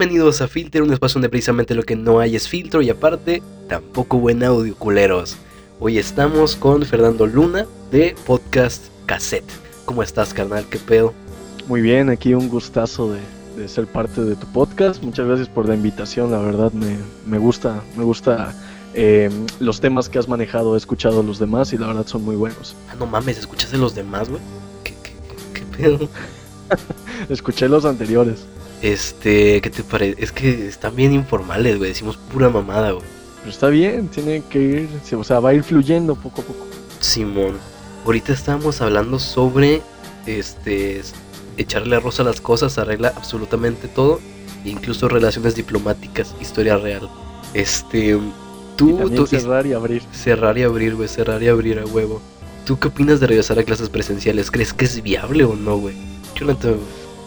Bienvenidos a Filter, un espacio donde precisamente lo que no hay es filtro y aparte, tampoco buen audio, culeros. Hoy estamos con Fernando Luna de Podcast Cassette. ¿Cómo estás, carnal? ¿Qué pedo? Muy bien, aquí un gustazo de, de ser parte de tu podcast. Muchas gracias por la invitación, la verdad me, me gusta, me gusta eh, los temas que has manejado, he escuchado los demás y la verdad son muy buenos. Ah, no mames, ¿escuchaste los demás, güey? ¿Qué, qué, qué, qué pedo? Escuché los anteriores. Este, ¿qué te parece? Es que están bien informales, güey. Decimos pura mamada, güey. Pero está bien, tiene que ir, o sea, va a ir fluyendo poco a poco. Simón, ahorita estábamos hablando sobre este echarle arroz a las cosas, arregla absolutamente todo, incluso relaciones diplomáticas, historia real. Este, tú, y tú cerrar y abrir. cerrar y abrir, güey, cerrar y abrir a huevo. ¿Tú qué opinas de regresar a clases presenciales? ¿Crees que es viable o no, güey? Yo no te-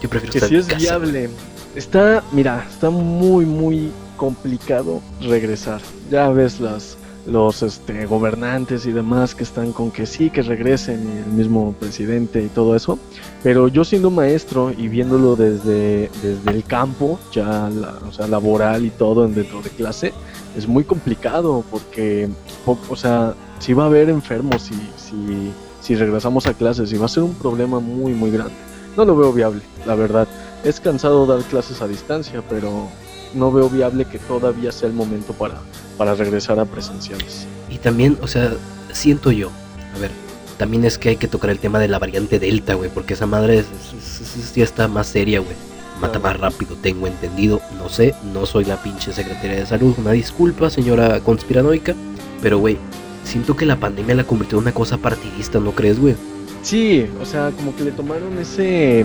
yo prefiero Que estar sí en es casa, viable. Está, mira, está muy, muy complicado regresar. Ya ves las los este, gobernantes y demás que están con que sí, que regresen, y el mismo presidente y todo eso. Pero yo siendo maestro y viéndolo desde, desde el campo, ya la- o sea, laboral y todo en- dentro de clase, es muy complicado porque, po- o sea, si va a haber enfermos si, si, si regresamos a clases y va a ser un problema muy, muy grande. No lo veo viable, la verdad. Es cansado dar clases a distancia, pero no veo viable que todavía sea el momento para, para regresar a presenciales. Y también, o sea, siento yo, a ver, también es que hay que tocar el tema de la variante Delta, güey, porque esa madre es- es- es- es- ya está más seria, güey. Mata más rápido, tengo entendido, no sé, no soy la pinche Secretaría de Salud, una disculpa, señora conspiranoica, pero, güey, siento que la pandemia la convirtió en una cosa partidista, ¿no crees, güey? Sí, o sea, como que le tomaron ese,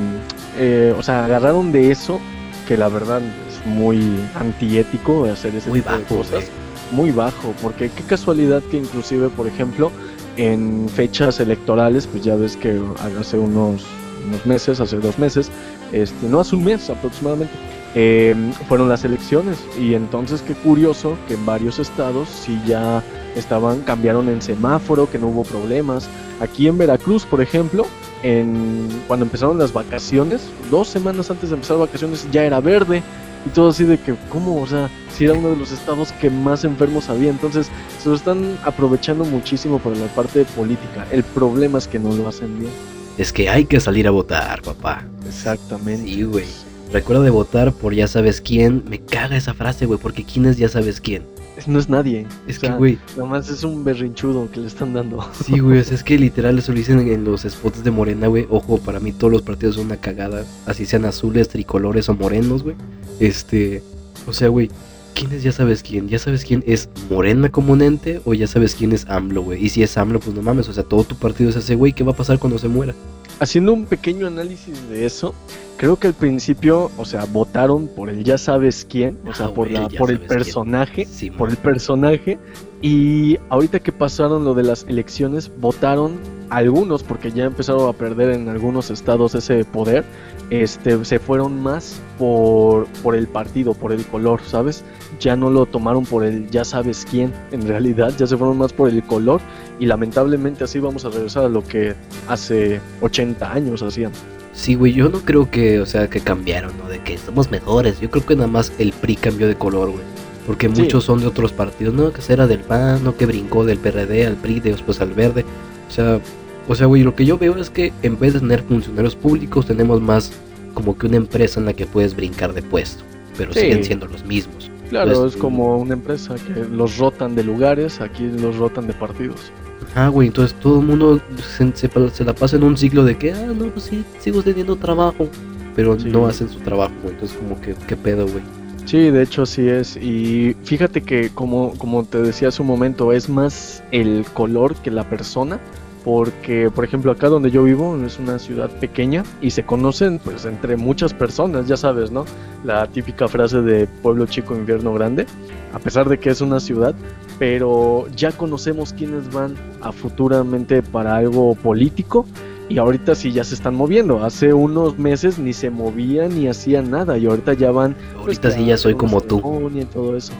eh, o sea, agarraron de eso, que la verdad es muy antiético hacer ese Muy tipo de bajo, cosas. güey. Muy bajo, porque qué casualidad que inclusive, por ejemplo, en fechas electorales, pues ya ves que hace unos, unos meses, hace dos meses, este, no hace un mes aproximadamente, eh, fueron las elecciones y entonces qué curioso que en varios estados sí ya estaban, cambiaron en semáforo, que no hubo problemas. Aquí en Veracruz, por ejemplo, en, cuando empezaron las vacaciones, dos semanas antes de empezar vacaciones ya era verde y todo así de que, ¿cómo? O sea, si era uno de los estados que más enfermos había, entonces se lo están aprovechando muchísimo por la parte política. El problema es que no lo hacen bien. Es que hay que salir a votar, papá. Exactamente. Sí, güey. Recuerda de votar por ya sabes quién. Me caga esa frase, güey, porque quién es ya sabes quién. No es nadie. Es O que, güey, Nomás es un berrinchudo que le están dando. Sí, güey, o sea, es que literal eso lo dicen en los spots de Morena, güey. Ojo, para mí todos los partidos son una cagada. Así sean azules, tricolores o morenos, güey. Este, o sea, güey, ¿quién es ya sabes quién? ¿Ya sabes quién es Morena como un ente o ya sabes quién es AMLO, güey? Y si es AMLO, pues no mames, o sea, todo tu partido es ese, güey. ¿Qué va a pasar cuando se muera? Haciendo un pequeño análisis de eso, creo que al principio, o sea, votaron por el ya sabes quién, o sea, Ah, por, la, por el personaje, Sí, por el personaje. Y ahorita que pasaron lo de las elecciones, votaron algunos, porque ya empezaron a perder en algunos estados ese poder, este, se fueron más por, por el partido, por el color, ¿sabes? Ya no lo tomaron por el ya sabes quién, en realidad, ya se fueron más por el color y lamentablemente así vamos a regresar a lo que hace 80 años hacían. Sí, güey, yo no creo que, o sea, que cambiaron, ¿no? De que somos mejores. Yo creo que nada más el PRI cambió de color, güey. Porque Sí. muchos son de otros partidos, ¿no? Que era del PAN, ¿no? Que brincó del PRD al PRI, después al verde. O sea, o sea, güey, lo que yo veo es que en vez de tener funcionarios públicos, tenemos más como que una empresa en la que puedes brincar de puesto. Pero Sí. siguen siendo los mismos. Claro, Pues, es como una empresa que los rotan de lugares, aquí los rotan de partidos. Ah, güey, entonces todo el mundo se, se- se la pasa en un ciclo de que, ah, no, pues sí, sigo teniendo trabajo. Pero Sí. no hacen su trabajo, güey. Entonces, como que, ¿qué pedo, güey? Sí, de hecho sí es. Y fíjate que como, como te decía hace un momento, es más el color que la persona. Porque, por ejemplo, acá donde yo vivo es una ciudad pequeña y se conocen pues entre muchas personas, ya sabes, ¿no? La típica frase de pueblo chico, invierno grande, a pesar de que es una ciudad, pero ya conocemos quiénes van a futuramente para algo político y ahorita sí ya se están moviendo. Hace unos meses ni se movían ni hacían nada y ahorita ya van pues, Ahorita sí ya soy como tú. y todo eso.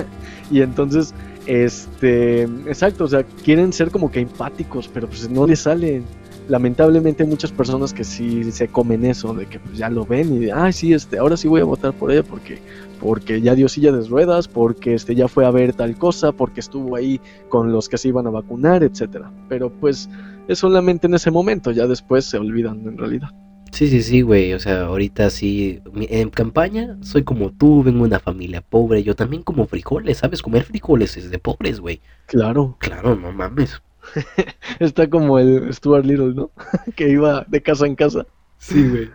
y entonces, este, exacto, o sea, quieren ser como que empáticos, pero pues no les salen. Lamentablemente hay muchas personas que sí se comen eso, de que pues ya lo ven y, ay, sí, este, ahora sí voy a votar por ella porque, porque ya dio silla de ruedas, porque este, ya fue a ver tal cosa, porque estuvo ahí con los que se iban a vacunar, etcétera. Pero pues es solamente en ese momento, ya después se olvidan en realidad. Sí, sí, sí, güey. O sea, ahorita sí. En campaña soy como tú, vengo de una familia pobre. Yo también como frijoles, ¿sabes? Comer frijoles es de pobres, güey. Claro. Claro, no mames. Está como el Stuart Little, ¿no? que iba de casa en casa. Sí, güey.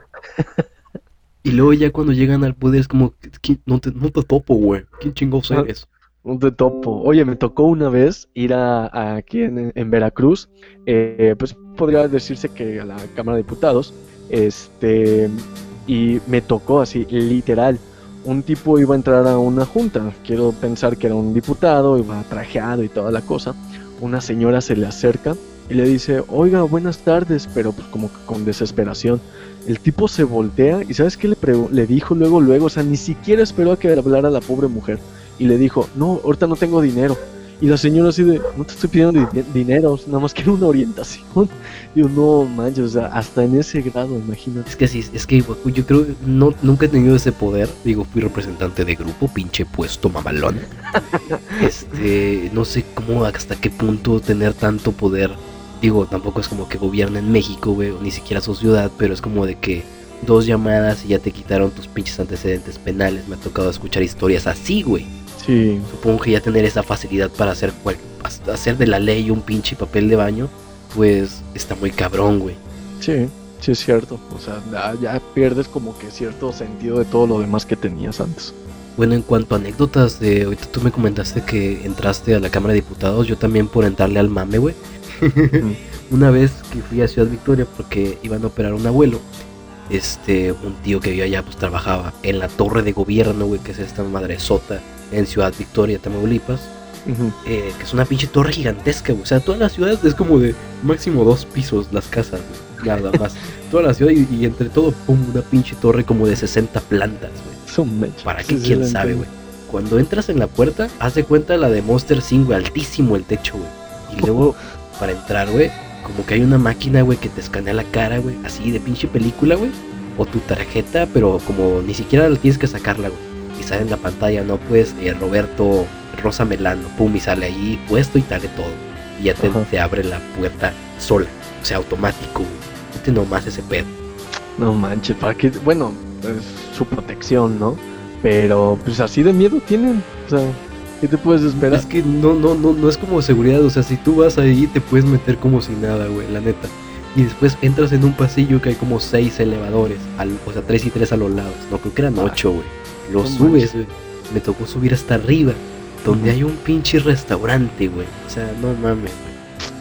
y luego ya cuando llegan al poder es como, no te, no te topo, güey. ¿Quién chingados eres? No te topo. Oye, me tocó una vez ir a, aquí en, Veracruz. Eh, pues podría decirse que a la Cámara de Diputados este, y me tocó así, literal. Un tipo iba a entrar a una junta. Quiero pensar que era un diputado, iba trajeado y toda la cosa. Una señora se le acerca y le dice, oiga, buenas tardes, pero pues como con desesperación. El tipo se voltea y ¿sabes qué le, le dijo luego, luego? O sea, ni siquiera esperó a que hablara la pobre mujer. Y le dijo, no, ahorita no tengo dinero. Y la señora así de, no te estoy pidiendo dinero, nada más quiero una orientación. Yo no manches, o sea, hasta en ese grado, imagínate. Es que sí, es que yo creo, no, nunca he tenido ese poder. Digo, fui representante de grupo, pinche puesto mamalón. este, no sé cómo, hasta qué punto tener tanto poder. Digo, tampoco es como que gobierna en México, güey, ni siquiera su ciudad, pero es como de que dos llamadas y ya te quitaron tus pinches antecedentes penales. Me ha tocado escuchar historias así, güey. Sí. Supongo que ya tener esa facilidad para hacer, hacer de la ley un pinche papel de baño, pues está muy cabrón, güey. Sí, sí es cierto. O sea, ya, pierdes como que cierto sentido de todo lo demás que tenías antes. Bueno, en cuanto a anécdotas de ahorita tú me comentaste que entraste a la Cámara de Diputados, yo también por entrarle al mame, güey. Una vez que fui a Ciudad Victoria porque iban a operar a un abuelo, este, un tío que vivía allá, pues trabajaba en la torre de gobierno, güey, que es esta madre sota en Ciudad Victoria, Tamaulipas. Eh, que es una pinche torre gigantesca, güey. O sea, toda la ciudad es como de máximo dos pisos las casas, güey. Nada más. toda la ciudad y, entre todo, pum, una pinche torre como de 60 plantas, güey. ¿Para qué? ¿Quién sabe, güey? Cuando entras en la puerta, haz de cuenta la de Monster 5, altísimo el techo, güey. Y luego, para entrar, güey, como que hay una máquina, güey, que te escanea la cara, güey. Así de pinche película, güey. O tu tarjeta, pero como ni siquiera la tienes que sacarla, güey y sale en la pantalla, ¿no? Pues eh, Roberto Rosa Melano, pum, y sale ahí puesto y sale todo. Y ya te, abre la puerta sola, o sea, automático, Este nomás ese pedo. No manches, para que, bueno, es su protección, ¿no? Pero pues así de miedo tienen, o sea, ¿qué te puedes esperar? Es que no, no, no, no es como seguridad, o sea, si tú vas ahí te puedes meter como si nada, güey, la neta. Y después entras en un pasillo que hay como seis elevadores, al, o sea, tres y tres a los lados. No, creo que eran ocho, güey lo subes, güey. Me tocó subir hasta arriba, donde hay un pinche restaurante, güey. O sea, no mames, güey.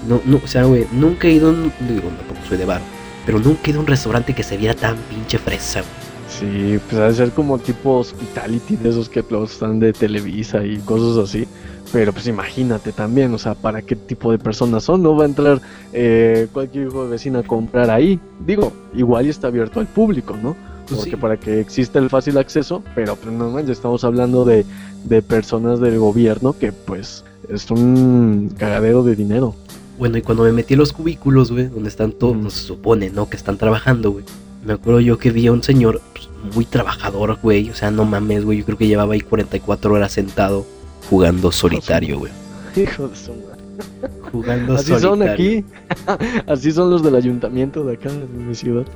No, no, o sea, güey, nunca he ido, digo, tampoco soy de bar, pero nunca he ido a un restaurante que se viera tan pinche fresa, güey. Sí, pues ha de ser como tipo hospitality de esos que están de Televisa y cosas así. Pero pues imagínate también, o sea, para qué tipo de personas son. No va a entrar eh, cualquier hijo de vecina a comprar ahí. Digo, igual y está abierto al público, ¿no? Pues porque para que exista el fácil acceso, pero pues no manches, estamos hablando de, personas del gobierno que pues es un cagadero de dinero. Bueno, y cuando me metí en los cubículos, güey, donde están todos, se supone, ¿no? Que están trabajando, güey. Me acuerdo yo que vi a un señor pues, muy trabajador, güey. O sea, no mames, güey. Yo creo que llevaba ahí 44 horas sentado jugando solitario, güey. Hijo de su Jugando Así son aquí. Así son los del ayuntamiento de acá, en mi ciudad.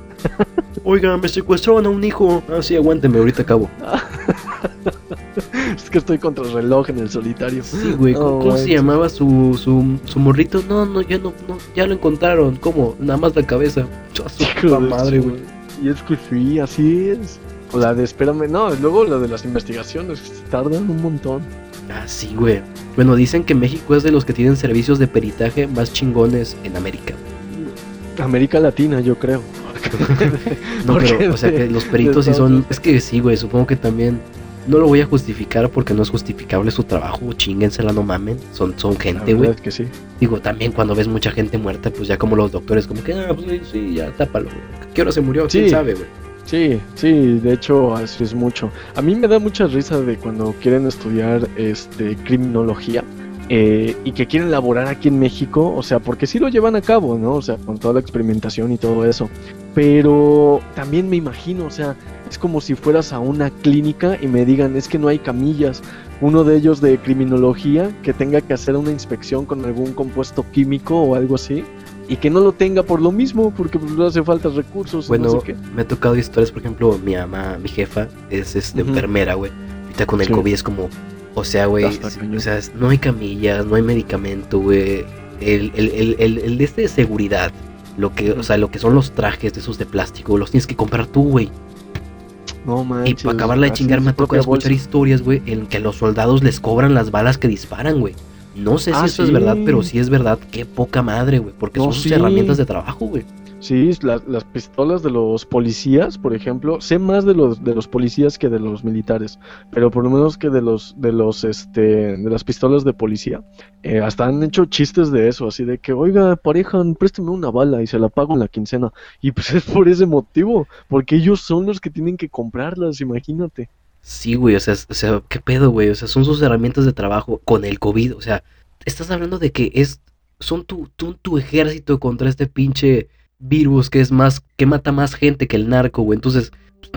Oiga, me secuestraron a un hijo. Ah, sí, aguánteme, ahorita acabo. es que estoy contra el reloj en el solitario. Sí, güey. ¿Cómo, se llamaba su, su, su, morrito? No, no, ya no, no, ya lo encontraron. ¿Cómo? Nada más la cabeza. Su madre, güey. Y es que sí, así es. O la de espérame, no, luego la de las investigaciones tardan un montón. Ah, sí, güey. Bueno, dicen que México es de los que tienen servicios de peritaje más chingones en América. América Latina, yo creo. no, pero, o sea, que los peritos sí son. Es que sí, güey, supongo que también. No lo voy a justificar porque no es justificable su trabajo. Chíngensela, no mamen. Son, son gente, güey. que sí. Digo, también cuando ves mucha gente muerta, pues ya como los doctores, como que, ah, pues sí, ya tápalo, güey. ¿Qué hora se murió? ¿Quién sabe, güey? Sí, sí, de hecho así es mucho. A mí me da mucha risa de cuando quieren estudiar este criminología eh, y que quieren laborar aquí en México, o sea, porque sí lo llevan a cabo, ¿no? O sea, con toda la experimentación y todo eso. Pero también me imagino, o sea, es como si fueras a una clínica y me digan, es que no hay camillas. Uno de ellos de criminología que tenga que hacer una inspección con algún compuesto químico o algo así y que no lo tenga por lo mismo, porque pues no hace falta recursos. Bueno, no sé qué. me ha tocado historias, por ejemplo, mi mamá, mi jefa, es este, Ujú. enfermera, güey. Ahorita con el Sí. COVID es como, o sea, güey, o sea, es- no hay camillas, no hay medicamento, güey. El, el, el, el, el de este de seguridad, lo que, o sea, lo que son los trajes de esos de plástico, los tienes que comprar tú, güey. No Y manches. para acabarla de chingar, me propia escuchar historias, güey, en que los soldados les cobran las balas que disparan, güey. No sé si Ah, eso es sí. verdad, pero si es verdad, qué poca madre, güey. Porque No, son sus sí. herramientas de trabajo, güey. Sí, la- las pistolas de los policías, por ejemplo, sé más de los de los policías que de los militares, pero por lo menos que de los de los este de las pistolas de policía, eh, hasta han hecho chistes de eso, así de que, oiga, pareja, présteme una bala y se la pago en la quincena. Y pues es por ese motivo, porque ellos son los que tienen que comprarlas, imagínate. Sí, güey, o sea, o sea, qué pedo, güey. O sea, son sus herramientas de trabajo con el COVID. O sea, estás hablando de que es, son tu, tu, tu ejército contra este pinche virus que es más, que mata más gente que el narco, güey. Entonces,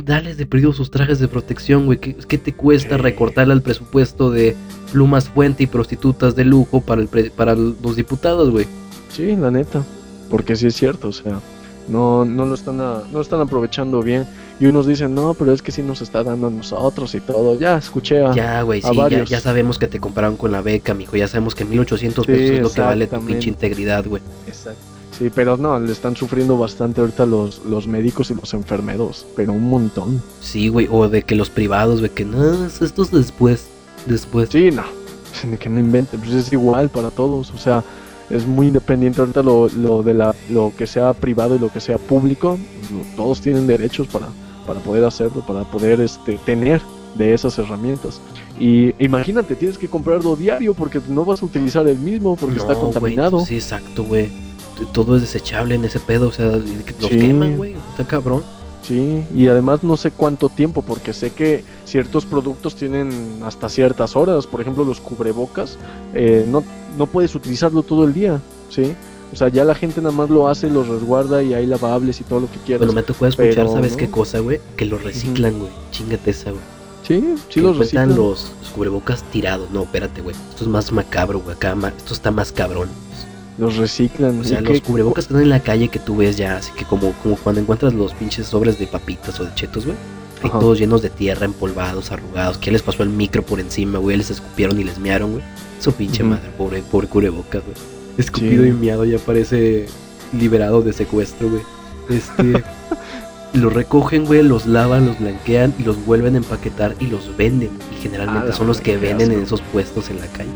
dales de perdido sus trajes de protección, güey. ¿Qué, qué te cuesta recortarle al presupuesto de plumas fuente y prostitutas de lujo para, el pre- para los diputados, güey? Sí, la neta, porque sí es cierto, o sea, no no lo están a- no lo están aprovechando bien y unos dicen, "No, pero es que sí nos está dando a nosotros y todo." Ya escuché a Ya, güey, sí, ya, ya sabemos que te compraron con la beca, mijo. Ya sabemos que 1800 Sí, pesos es lo que vale tu pinche integridad, güey. Exacto. Sí, pero no, le están sufriendo bastante ahorita los, los médicos y los enfermeros, pero un montón. Sí, güey, o de que los privados, güey, que no, esto es después, después. Sí, no, de que no inventen, pues es igual para todos, o sea, es muy independiente ahorita lo, lo de la, lo que sea privado y lo que sea público, todos tienen derechos para, para poder hacerlo, para poder este, tener de esas herramientas. Y imagínate, tienes que comprarlo diario porque no vas a utilizar el mismo porque está No, contaminado. sí, exacto, güey. Todo es desechable en ese pedo, o sea, los Sí. queman, güey, está cabrón. Sí, y además no sé cuánto tiempo, porque sé que ciertos productos tienen hasta ciertas horas, por ejemplo los cubrebocas, eh, no, no puedes utilizarlo todo el día, ¿sí? O sea, ya la gente nada más lo hace, los resguarda y hay lavables y todo lo que quieras. Bueno, me tocó escuchar, pero, ¿sabes ¿no? qué cosa, güey? Que los reciclan, güey. Chingate esa, güey. Sí, sí Que los reciclan. los, los cubrebocas tirados. No, espérate, güey. Esto es más macabro, güey. Acá, ma- esto está más cabrón. Los reciclan. O sea, ¿Y los qué- cubrebocas que están en la calle que tú ves ya, así que como, como cuando encuentras los pinches sobres de papitas o de chetos, güey. Ahí todos llenos de tierra, empolvados, arrugados. Que les pasó el micro por encima, güey. Les escupieron y les mearon, güey. Su pinche madre, pobre, pobre cubrebocas, güey. Escupido Sí. y miado ya parece liberado de secuestro, güey. Este. los recogen, güey, los lavan, los blanquean y los vuelven a empaquetar y los venden. Y generalmente son los que qué venden en esos puestos en la calle.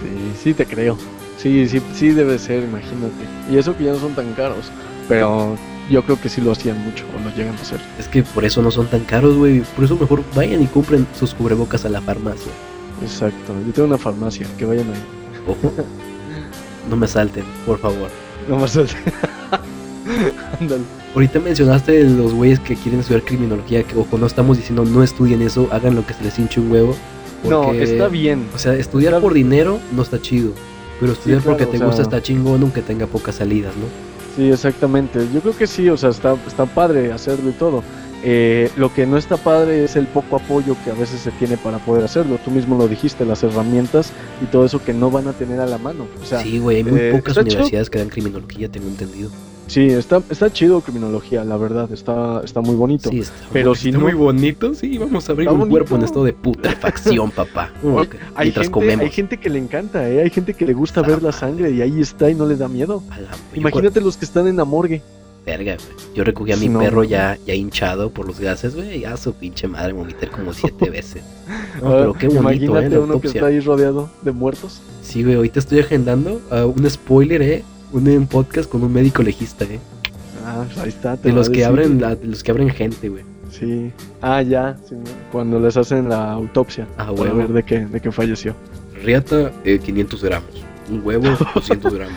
Sí, sí te creo. Sí, sí, sí debe ser, imagínate. Y eso que ya no son tan caros, pero yo creo que sí lo hacían mucho o lo llegan a hacer. Es que por eso no son tan caros, güey. Por eso mejor vayan y compren sus cubrebocas a la farmacia. Exacto. Yo tengo una farmacia, que vayan ahí. Ojo. No me salten, por favor. No más Ándale. Ahorita mencionaste los güeyes que quieren estudiar criminología, que ojo, no estamos diciendo no estudien eso, hagan lo que se les hinche un huevo. No, está bien. O sea, estudiar Está- por dinero no está chido. Pero estudiar claro, porque te o gusta está chingón, aunque tenga pocas salidas, ¿no? Sí, exactamente. Yo creo que sí, o sea, está, está padre hacerlo y todo. Eh, lo que no está padre es el poco apoyo que a veces se tiene para poder hacerlo. Tú mismo lo dijiste, las herramientas y todo eso que no van a tener a la mano. O sea, sí, güey, hay muy eh, pocas universidades que dan criminología, tengo entendido. Sí, está, está chido criminología, la verdad, está, está muy bonito. Sí, está, Pero está si no- muy bonito, sí, vamos a abrir un cuerpo en bonito. estado de putrefacción, papá. Ok, Hay Mientras gente, comemos. hay gente que le encanta, ¿eh? hay gente que le gusta ver la sangre y ahí está y no le da miedo. A la- Imagínate los que están en la morgue. Verga, güey. Yo recogí a mi No. perro ya, ya hinchado por los gases, güey. Ya su pinche madre vomité como siete veces. No, Ah, pero qué bonito, Imagínate eh, uno que está ahí rodeado de muertos. Sí, güey, ahorita estoy agendando a un spoiler, eh. Un, podcast con un médico legista, eh. Ah, pues ahí está. te De los que abren, la- de los que abren gente, güey. Sí. Ah, ya. sí, cuando les hacen la autopsia. Ah, para ver de qué, de qué falleció. Riata, eh, 500 gramos. Un huevo, 200 gramos.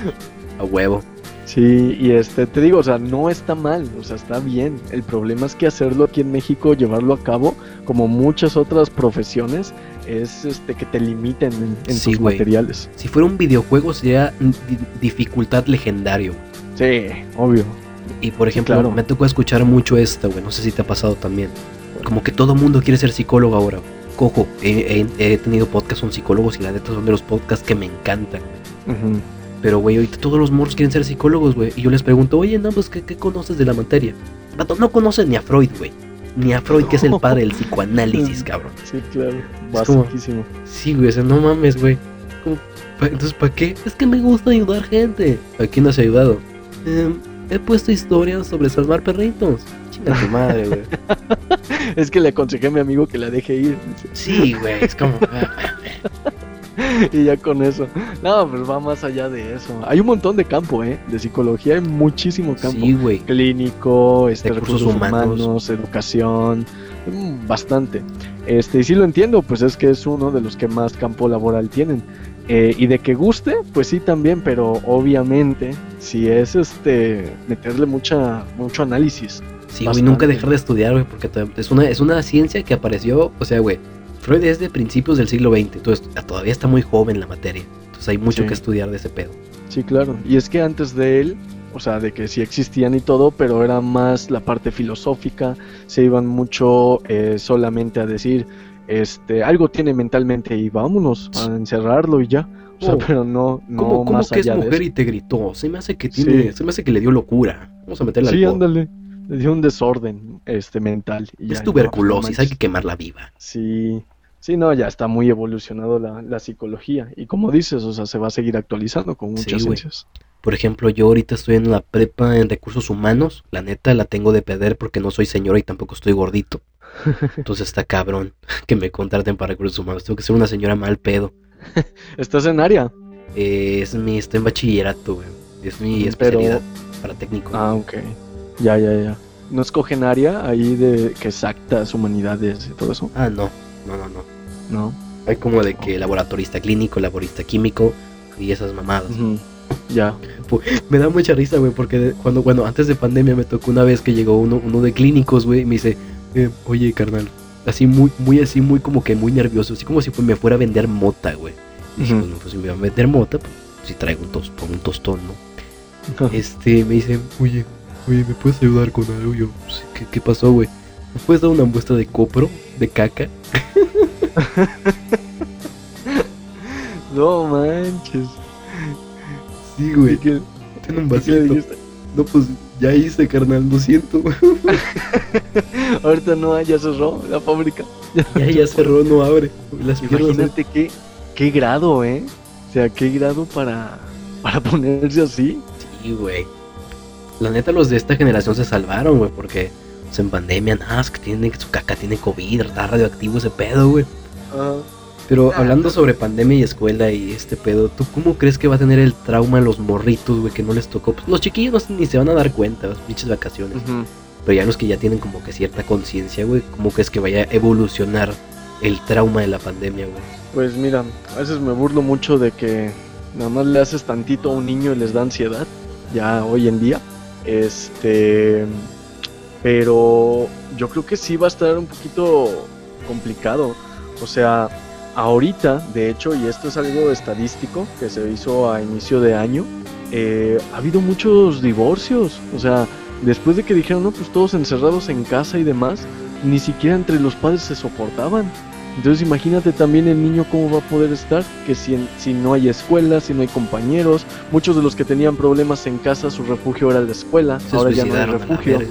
A huevo. Sí, y este, te digo, o sea, no está mal, o sea, está bien. El problema es que hacerlo aquí en México, llevarlo a cabo, como muchas otras profesiones, es este que te limiten en, en Sí, tus materiales. Si fuera un videojuego sería di- dificultad legendario. Sí, obvio. Y por ejemplo, claro. me tocó escuchar mucho esta, güey. No sé si te ha pasado también. Como que todo mundo quiere ser psicólogo ahora. Cojo, he, he- he tenido podcasts con psicólogos y la neta son de los podcasts que me encantan. Pero, güey, ahorita todos los morros quieren ser psicólogos, güey. Y yo les pregunto, oye, no, pues, ¿qué, qué conoces de la materia? Vato, no conoces ni a Freud, güey. Ni a Freud, que es el padre del psicoanálisis, cabrón. Sí, claro. Es como- Basiquísimo. Sí, güey, o sea, no mames, güey. Como, Entonces, ¿para qué? Es que me gusta ayudar gente. ¿A quién has ayudado? "Em, he puesto historias sobre salvar perritos. Chinga tu madre, güey. Es que le aconsejé a mi amigo que la deje ir. Sí, güey, es como. y ya con eso. No, pues va más allá de eso. Hay un montón de campo, ¿eh? De psicología hay muchísimo campo. Sí, güey. Clínico, este, Recursos recursos, humanos. humanos. educación, mm, bastante. Este, y sí lo entiendo, pues es que es uno de los que más campo laboral tienen. Eh, y de que guste, pues sí también, pero obviamente si es este meterle mucha mucho análisis. Sí, güey, nunca dejar de estudiar, güey, porque es una, es una ciencia que apareció, o sea, güey, Freud es de principios del siglo XX, entonces todavía está muy joven la materia, entonces hay mucho Sí. que estudiar de ese pedo. Sí, claro. Y es que antes de él, o sea, de que sí existían y todo, pero era más la parte filosófica, se iban mucho eh, solamente a decir, este, algo tiene mentalmente y vámonos a encerrarlo y ya. O sea, Oh. pero no, no ¿Cómo, cómo más que es allá de mujer eso. y te gritó? Se me hace que tiene, Sí. se me hace que le dio locura. Vamos a meterle Sí, alcohol. ándale. Le dio un desorden este mental. y Es tuberculosis, no hay que quemarla viva. Sí, sí, no, ya está muy evolucionado la, la psicología. Y como dices, o sea, se va a seguir actualizando con Sí, muchas güey. ciencias. Por ejemplo, yo ahorita estoy en la prepa en recursos humanos. La neta la tengo de perder porque no soy señora y tampoco estoy gordito. Entonces está cabrón que me contraten para recursos humanos. Tengo que ser una señora mal pedo. ¿Estás en área? Eh, es mi, estoy en bachillerato, güey. Es mi Pero- especialidad para técnico. Ah, ok. Ya, ya, ya. ¿No escogen área ahí de que exactas, humanidades y todo eso? Ah, no, no, no, no. No. Hay como de que laboratorista clínico, laborista químico y esas mamadas. Ya. Me da mucha risa, güey, porque cuando, bueno, antes de pandemia me tocó una vez que llegó uno, uno de clínicos, güey, y me dice, eh, oye, carnal, así muy, muy así, muy como que muy nervioso, así como si me fuera a vender mota, güey. Y dije, Ujú. bueno, pues si me va a vender mota, pues si traigo un tostón, un tostón, ¿no? Este, me dice, oye, oye, ¿me puedes ayudar con algo? Yo, "Sí, ¿qué, qué pasó, güey? ¿Me puedes dar una muestra de copro, de caca? no manches. Sí, güey, ¿Y qué- ten un vasito. No, pues ya hice, carnal, lo siento. Ahorita no, ya cerró la fábrica. ya, ya cerró, no abre. Las piernas. Imagínate qué, qué grado, ¿eh? O sea, qué grado para, para ponerse así. Sí, güey. La neta, los de esta generación se salvaron, güey, porque pues, en pandemia, que tiene, su caca tiene COVID, está radioactivo ese pedo, güey. Pero hablando sobre pandemia y escuela y este pedo, ¿tú cómo crees que va a tener el trauma los morritos, güey, que no les tocó? Pues los chiquillos no se- ni se van a dar cuenta, las pinches vacaciones. Pero ya los que ya tienen como que cierta conciencia, güey, ¿cómo crees que vaya a evolucionar el trauma de la pandemia, güey? Pues mira, a veces me burlo mucho de que nada más le haces tantito a un niño y les da ansiedad, ya hoy en día. Este, pero yo creo que sí va a estar un poquito complicado. O sea, ahorita, de hecho, y esto es algo estadístico que se hizo a inicio de año, eh, ha habido muchos divorcios. O sea, después de que dijeron, no, pues todos encerrados en casa y demás, ni siquiera entre los padres se soportaban. Entonces imagínate también el niño cómo va a poder estar, que si, no hay escuela, si no hay compañeros, muchos de los que tenían problemas en casa, su refugio era la escuela, Se ahora ya no hay refugio.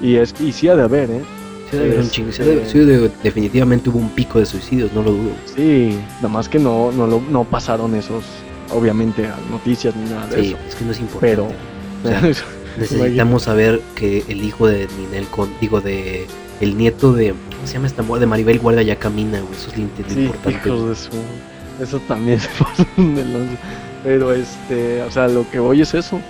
Y, es, y sí ha de haber, ¿eh? Sí, debe haber un chingo, sí debe- sí debe- definitivamente hubo un pico de suicidios, no lo dudo. Sí, nada más que no, no, lo- no pasaron esos, obviamente, a noticias ni nada de Sí, eso. es que no es importante. Pero- O sea, necesitamos saber que el hijo de Ninel con, digo, de el nieto de, ¿cómo se llama esta mujer? De Maribel Guardia ya camina, güey. Eso es lo, importante. de su... Eso también se lanza. Pero este, o sea, lo que voy es eso,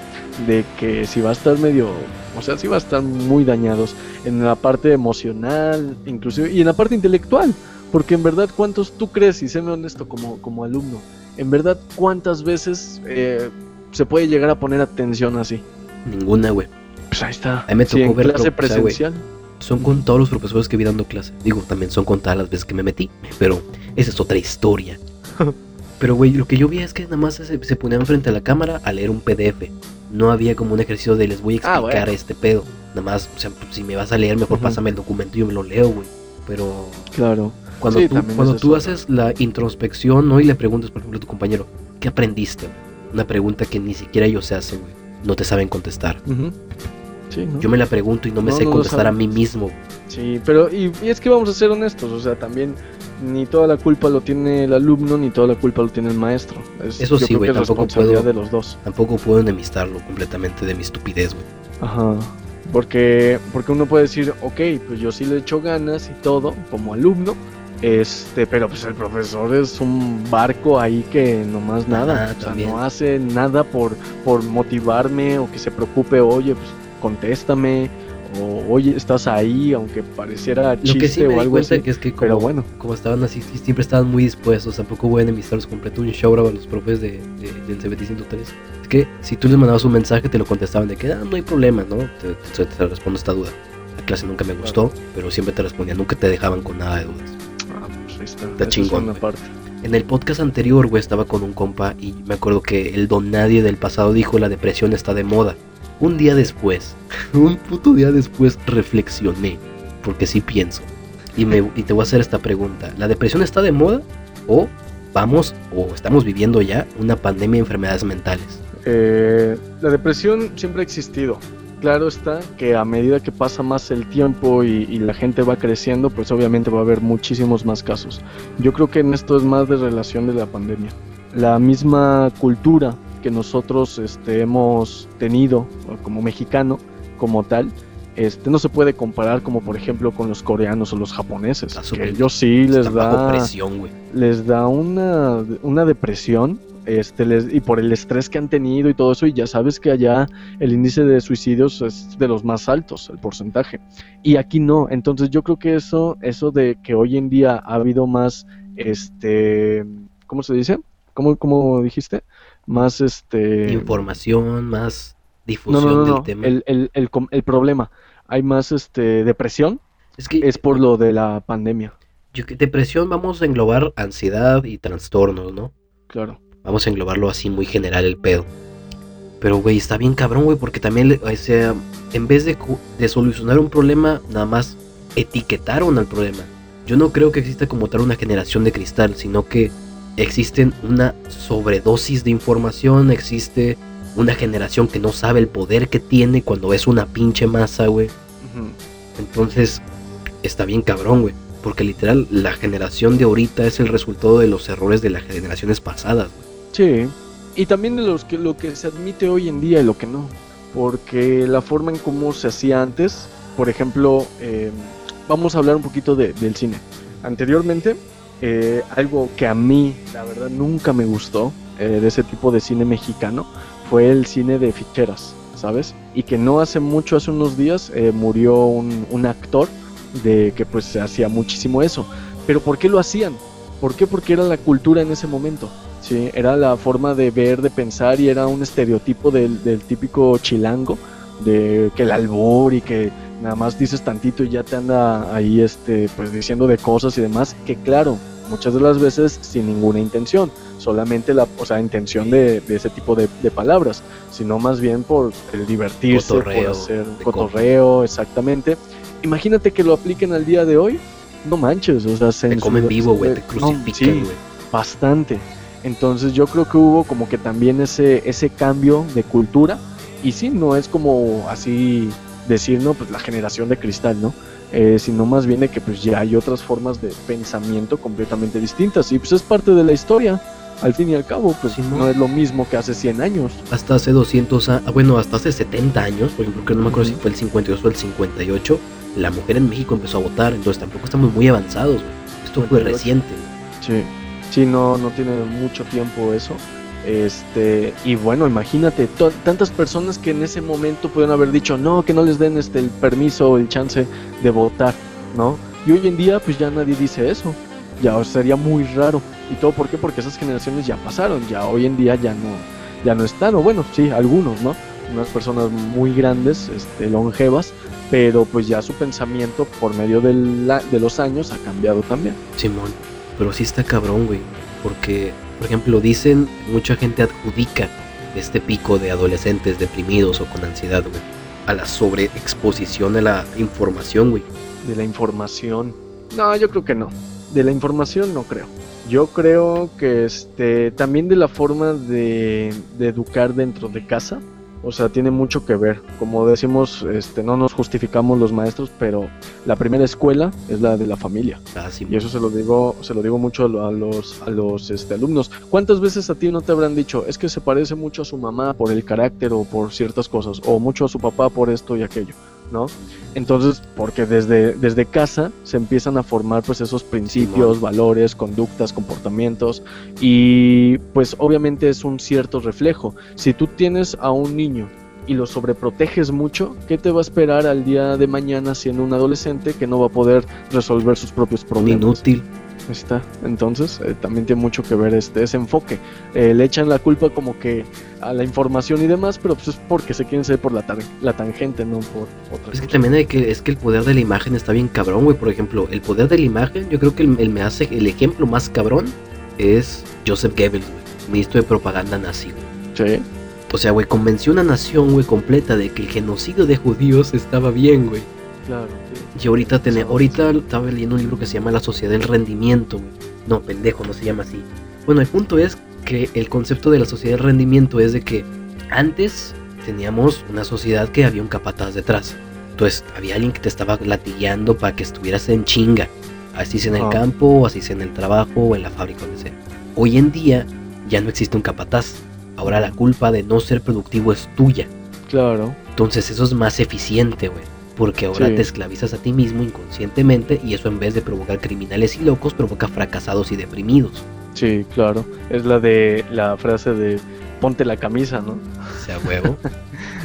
de que si va a estar medio, o sea, si va a estar muy dañados en la parte emocional, inclusive, y en la parte intelectual, porque en verdad, ¿cuántos tú crees, y séme honesto como, como alumno, en verdad, cuántas veces eh, se puede llegar a poner atención así? Ninguna, güey. Pues ahí está. A mí me Sí, tocó en ver clase o sea, presencial. son con todos los profesores que vi dando clase. Digo, también son con todas las veces que me metí, pero esa es otra historia. pero, güey, lo que yo vi es que nada más se, se ponían frente a la cámara a leer un PDF. No había como un ejercicio de les voy a Ah, explicar bueno. este pedo. Nada más, o sea, si me vas a leer, mejor Ujú. pásame el documento y yo me lo leo, güey. Pero Claro. cuando Sí, tú, cuando es tú haces la introspección, ¿no? Y le preguntas, por ejemplo, a tu compañero, ¿qué aprendiste? güey? Una pregunta que ni siquiera ellos se hacen, güey. No te saben contestar. Sí, ¿no? Yo me la pregunto y no me No, sé no contestar a mí mismo. Sí, pero y, y es que vamos a ser honestos, o sea, también ni toda la culpa lo tiene el alumno ni toda la culpa lo tiene el maestro. Es, Eso sí, güey, tampoco puedo- de los dos. Tampoco puedo enemistarlo completamente de mi estupidez, güey. Ajá. Porque, porque uno puede decir, ok, pues yo sí le echo ganas y todo, como alumno, este, pero pues el profesor es un barco ahí que nomás nada, o sea, no hace nada por, por motivarme o que se preocupe, oye, pues contéstame, o oye, estás ahí, aunque pareciera Lo chiste que sí me o algo así. que es que como, Pero bueno, como estaban así, sí, siempre estaban muy dispuestos. Tampoco voy a enemistarlos completo un show a los profes de, de- del CBT 103. Es que si tú les mandabas un mensaje, te lo contestaban de que ah, no hay problema, ¿no? Te, te- te respondo esta duda. La clase nunca me gustó, pero siempre te respondían, nunca te dejaban con nada de dudas. ah, pues ahí está, Está esa es chingón, parte. En el podcast anterior, güey, estaba con un compa y me acuerdo que el don nadie del pasado dijo la depresión está de moda. Un día después, un puto día después reflexioné, porque sí pienso. Y, te voy a hacer esta pregunta. ¿La depresión está de moda o vamos o estamos viviendo ya una pandemia de enfermedades mentales? Eh, la depresión siempre ha existido. Claro está que a medida que pasa más el tiempo y, y la gente va creciendo, pues obviamente va a haber muchísimos más casos. Yo creo que en esto es más de relación de la pandemia. La misma cultura que nosotros este, hemos tenido como mexicano, como tal, este, no se puede comparar como por ejemplo con los coreanos o los japoneses. Está Que ellos sí les da presión, güey. les da una, una depresión este, les- y por el estrés que han tenido y todo eso, y ya sabes que allá el índice de suicidios es de los más altos, el porcentaje. Y aquí no, entonces yo creo que eso, eso de que hoy en día ha habido más, este, ¿cómo se dice? ¿Cómo, cómo dijiste? Más, este... Información, más difusión no, no, del tema. El, el, el, el problema, hay más, este, depresión, es que es por lo de la pandemia, yo que depresión vamos a englobar ansiedad y trastornos, ¿no? claro. Vamos a englobarlo así muy general el pedo. Pero, güey, está bien cabrón, güey, porque también, o sea, en vez de, de solucionar un problema, nada más etiquetaron al problema. Yo no creo que exista como tal una generación de cristal, sino que existen una sobredosis de información, existe una generación que no sabe el poder que tiene cuando es una pinche masa, güey. Entonces, está bien cabrón, güey. Porque literal, la generación de ahorita es el resultado de los errores de las generaciones pasadas, güey. Sí, y también de los que lo que se admite hoy en día y lo que no, porque la forma en cómo se hacía antes, por ejemplo, eh, vamos a hablar un poquito de- del cine. Anteriormente, eh, algo que a mí, la verdad, nunca me gustó eh, de ese tipo de cine mexicano fue el cine de ficheras, ¿sabes? Y que no hace mucho, hace unos días, eh, murió un, un actor de que pues hacía muchísimo eso. Pero ¿por qué lo hacían? ¿Por qué? Porque era la cultura en ese momento. Sí, era la forma de ver, de pensar y era un estereotipo del, del típico chilango, de que el albur y que nada más dices tantito y ya te anda ahí este, pues diciendo de cosas y demás, que claro, muchas de las veces sin ninguna intención, solamente la, o sea, intención de, de ese tipo de, de palabras, sino más bien por el divertirse, Cotorreo, por hacer cotorreo, exactamente. Imagínate que lo apliquen al día de hoy, no manches, o sea, Te comen vivo, güey, te no, crucifican, sí, güey. bastante. Entonces yo creo que hubo como que también ese, ese cambio de cultura. Y sí, no es como así decir, no, pues la generación de cristal, ¿no? Eh, sino más bien de que pues ya hay otras formas de pensamiento completamente distintas. Y pues es parte de la historia. Al fin y al cabo, pues Simón. no es lo mismo que hace 100 años. Hasta hace 200 años, bueno, hasta hace 70 años, por ejemplo, que no me acuerdo si fue el 52 o el 58, la mujer en México empezó a votar, entonces tampoco estamos muy avanzados, güey. Esto fue 58. reciente. Sí, sí, no, no tiene mucho tiempo eso. Este, y bueno, imagínate, tantas personas que en ese momento pudieron haber dicho, no, que no les den este el permiso o el chance de votar, ¿no? Y hoy en día, pues ya nadie dice eso. Ya sería muy raro. ¿Y todo por qué? Porque esas generaciones ya pasaron, ya hoy en día ya no, ya no están, o bueno, sí, algunos, ¿no? Unas personas muy grandes, este, longevas, pero pues ya su pensamiento por medio de, la- de los años ha cambiado también. Simón. Pero sí está cabrón, güey. Porque, por ejemplo, dicen, mucha gente adjudica este pico de adolescentes deprimidos o con ansiedad, güey. A la sobreexposición a la información, güey. De la información. No, yo creo que no. De la información no creo. Yo creo que este también de la forma de, de educar dentro de casa. O sea, tiene mucho que ver. Como decimos, este, no nos justificamos los maestros, pero la primera escuela es la de la familia. Ah. Y eso se lo digo, se lo digo mucho a los, a los este, alumnos. ¿Cuántas veces a ti no te habrán dicho, es que se parece mucho a su mamá por el carácter o por ciertas cosas, o mucho a su papá por esto y aquello, ¿no? Entonces, porque desde, desde casa se empiezan a formar pues esos principios, valores, conductas, comportamientos, y pues obviamente es un cierto reflejo. Si tú tienes a un niño y lo sobreproteges mucho, ¿qué te va a esperar al día de mañana siendo un adolescente que no va a poder resolver sus propios problemas? inútil. Ahí Está. Entonces, eh, también tiene mucho que ver este ese enfoque. Eh, le echan la culpa como que a la información y demás, pero pues es porque se quieren ser por la, tar- la tangente, no por otra Es que también hay que, es que el poder de la imagen está bien cabrón, güey. Por ejemplo, el poder de la imagen, yo creo que el, el me hace, el ejemplo más cabrón es Joseph Goebbels, güey. Ministro de propaganda nazi, güey. Sí, O sea, güey, convenció una nación, güey, completa de que el genocidio de judíos estaba bien, güey. claro. Y ahorita, Sí. ahorita estaba leyendo un libro que se llama La Sociedad del Rendimiento. No, pendejo, no se llama así. Bueno, el punto es que el concepto de la sociedad del rendimiento es de que antes teníamos una sociedad que había un capataz detrás. Entonces, había alguien que te estaba latigueando para que estuvieras en chinga. Así sea en el Ajá. campo, así sea en el trabajo o en la fábrica, donde sea. Hoy en día ya no existe un capataz. Ahora la culpa de no ser productivo es tuya. Claro. Entonces eso es más eficiente, güey. Porque ahora Sí. te esclavizas a ti mismo inconscientemente y eso en vez de provocar criminales y locos provoca fracasados y deprimidos. Sí, claro. Es la de la frase de ponte la camisa, ¿no? Sea, huevo.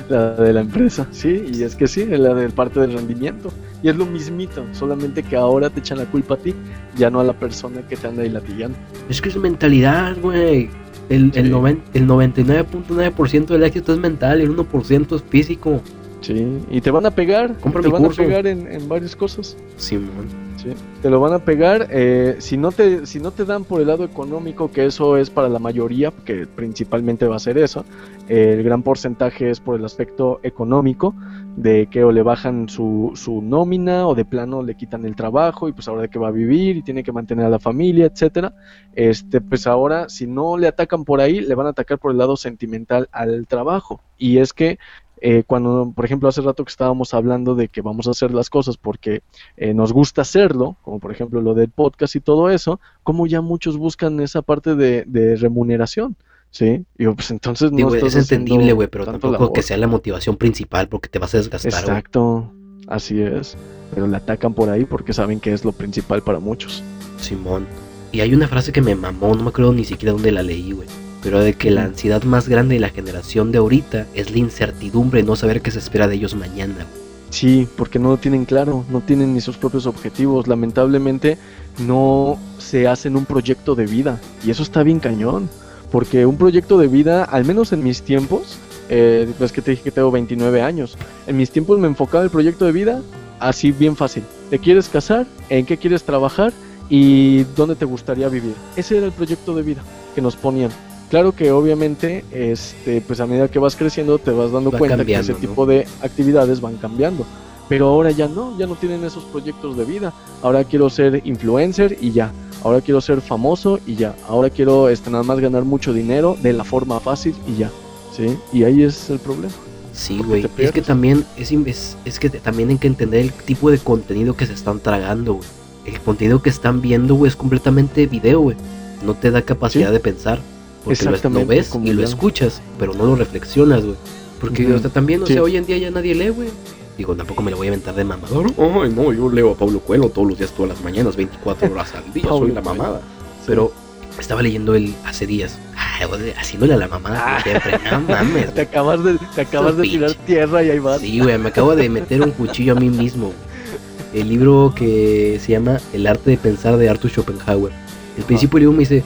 La de la empresa, sí, y es que sí, es la del parte del rendimiento. Y es lo mismito, solamente que ahora te echan la culpa a ti, ya no a la persona que te anda ahí latillando. es que es mentalidad, güey. El, el, Sí. noven- el 99.9% del éxito es mental, el 1% es físico. Sí, y te van a pegar, Compra te mi van curso. a pegar en, en varias cosas. Simón. Sí, te lo van a pegar eh, si no te si no te dan por el lado económico que eso es para la mayoría que principalmente va a ser eso eh, el gran porcentaje es por el aspecto económico de que o le bajan su, su nómina o de plano le quitan el trabajo y pues ahora de qué va a vivir y tiene que mantener a la familia etcétera este pues ahora si no le atacan por ahí le van a atacar por el lado sentimental al trabajo y es que eh, cuando por ejemplo hace rato que estábamos hablando de que vamos a hacer las cosas porque eh, nos gusta hacerlo, como por ejemplo lo del podcast y todo eso, como ya muchos buscan esa parte de, de remuneración, ¿sí? Y pues entonces no Digo, es entendible, güey, pero tampoco labor. que sea la motivación principal porque te vas a desgastar. Exacto, así es. Pero le atacan por ahí porque saben que es lo principal para muchos. Simón. Y hay una frase que me mamó, no me acuerdo ni siquiera dónde la leí, güey. Pero de que la ansiedad más grande de la generación de ahorita es la incertidumbre no saber qué se espera de ellos mañana. Sí, porque no lo tienen claro, no tienen ni sus propios objetivos. Lamentablemente no se hacen un proyecto de vida. Y eso está bien cañón. Porque un proyecto de vida, al menos en mis tiempos, eh, que te dije que tengo 29 años. En mis tiempos me enfocaba el proyecto de vida así bien fácil. ¿Te quieres casar? ¿En qué quieres trabajar? ¿Y dónde te gustaría vivir? Ese era el proyecto de vida que nos ponían. Claro que obviamente, este, pues a medida que vas creciendo te vas dando Va cuenta que ese ¿no? tipo de actividades van cambiando. Pero ahora ya no, ya no tienen esos proyectos de vida. Ahora quiero ser influencer y ya. Ahora quiero ser famoso y ya. Ahora quiero este, nada más ganar mucho dinero de la forma fácil y ya. ¿Sí? Y ahí es el problema. Sí, güey. Es que también es, es, es que también hay que entender el tipo de contenido que se están tragando, güey. El contenido que están viendo, güey, es completamente video, güey. No te da capacidad Sí. de pensar. Porque lo, ves y lo escuchas, pero no lo reflexionas, güey. Porque o sea, también, o Sí. sea, hoy en día ya nadie lee, güey. Digo, tampoco me lo voy a inventar de mamador. Ay, no, yo leo a Pablo Coelho todos los días, todas las mañanas, 24 horas al día, soy la mamada. Pero estaba leyendo el hace días. Ay, güey, haciéndole a la mamada Ah. siempre. No mames, Te acabas de, te acabas de tirar tierra y ahí vas. Sí, güey, me acabo de meter un cuchillo a mí mismo. güey. El libro que se llama El arte de pensar de Arthur Schopenhauer. El principio del libro me dice,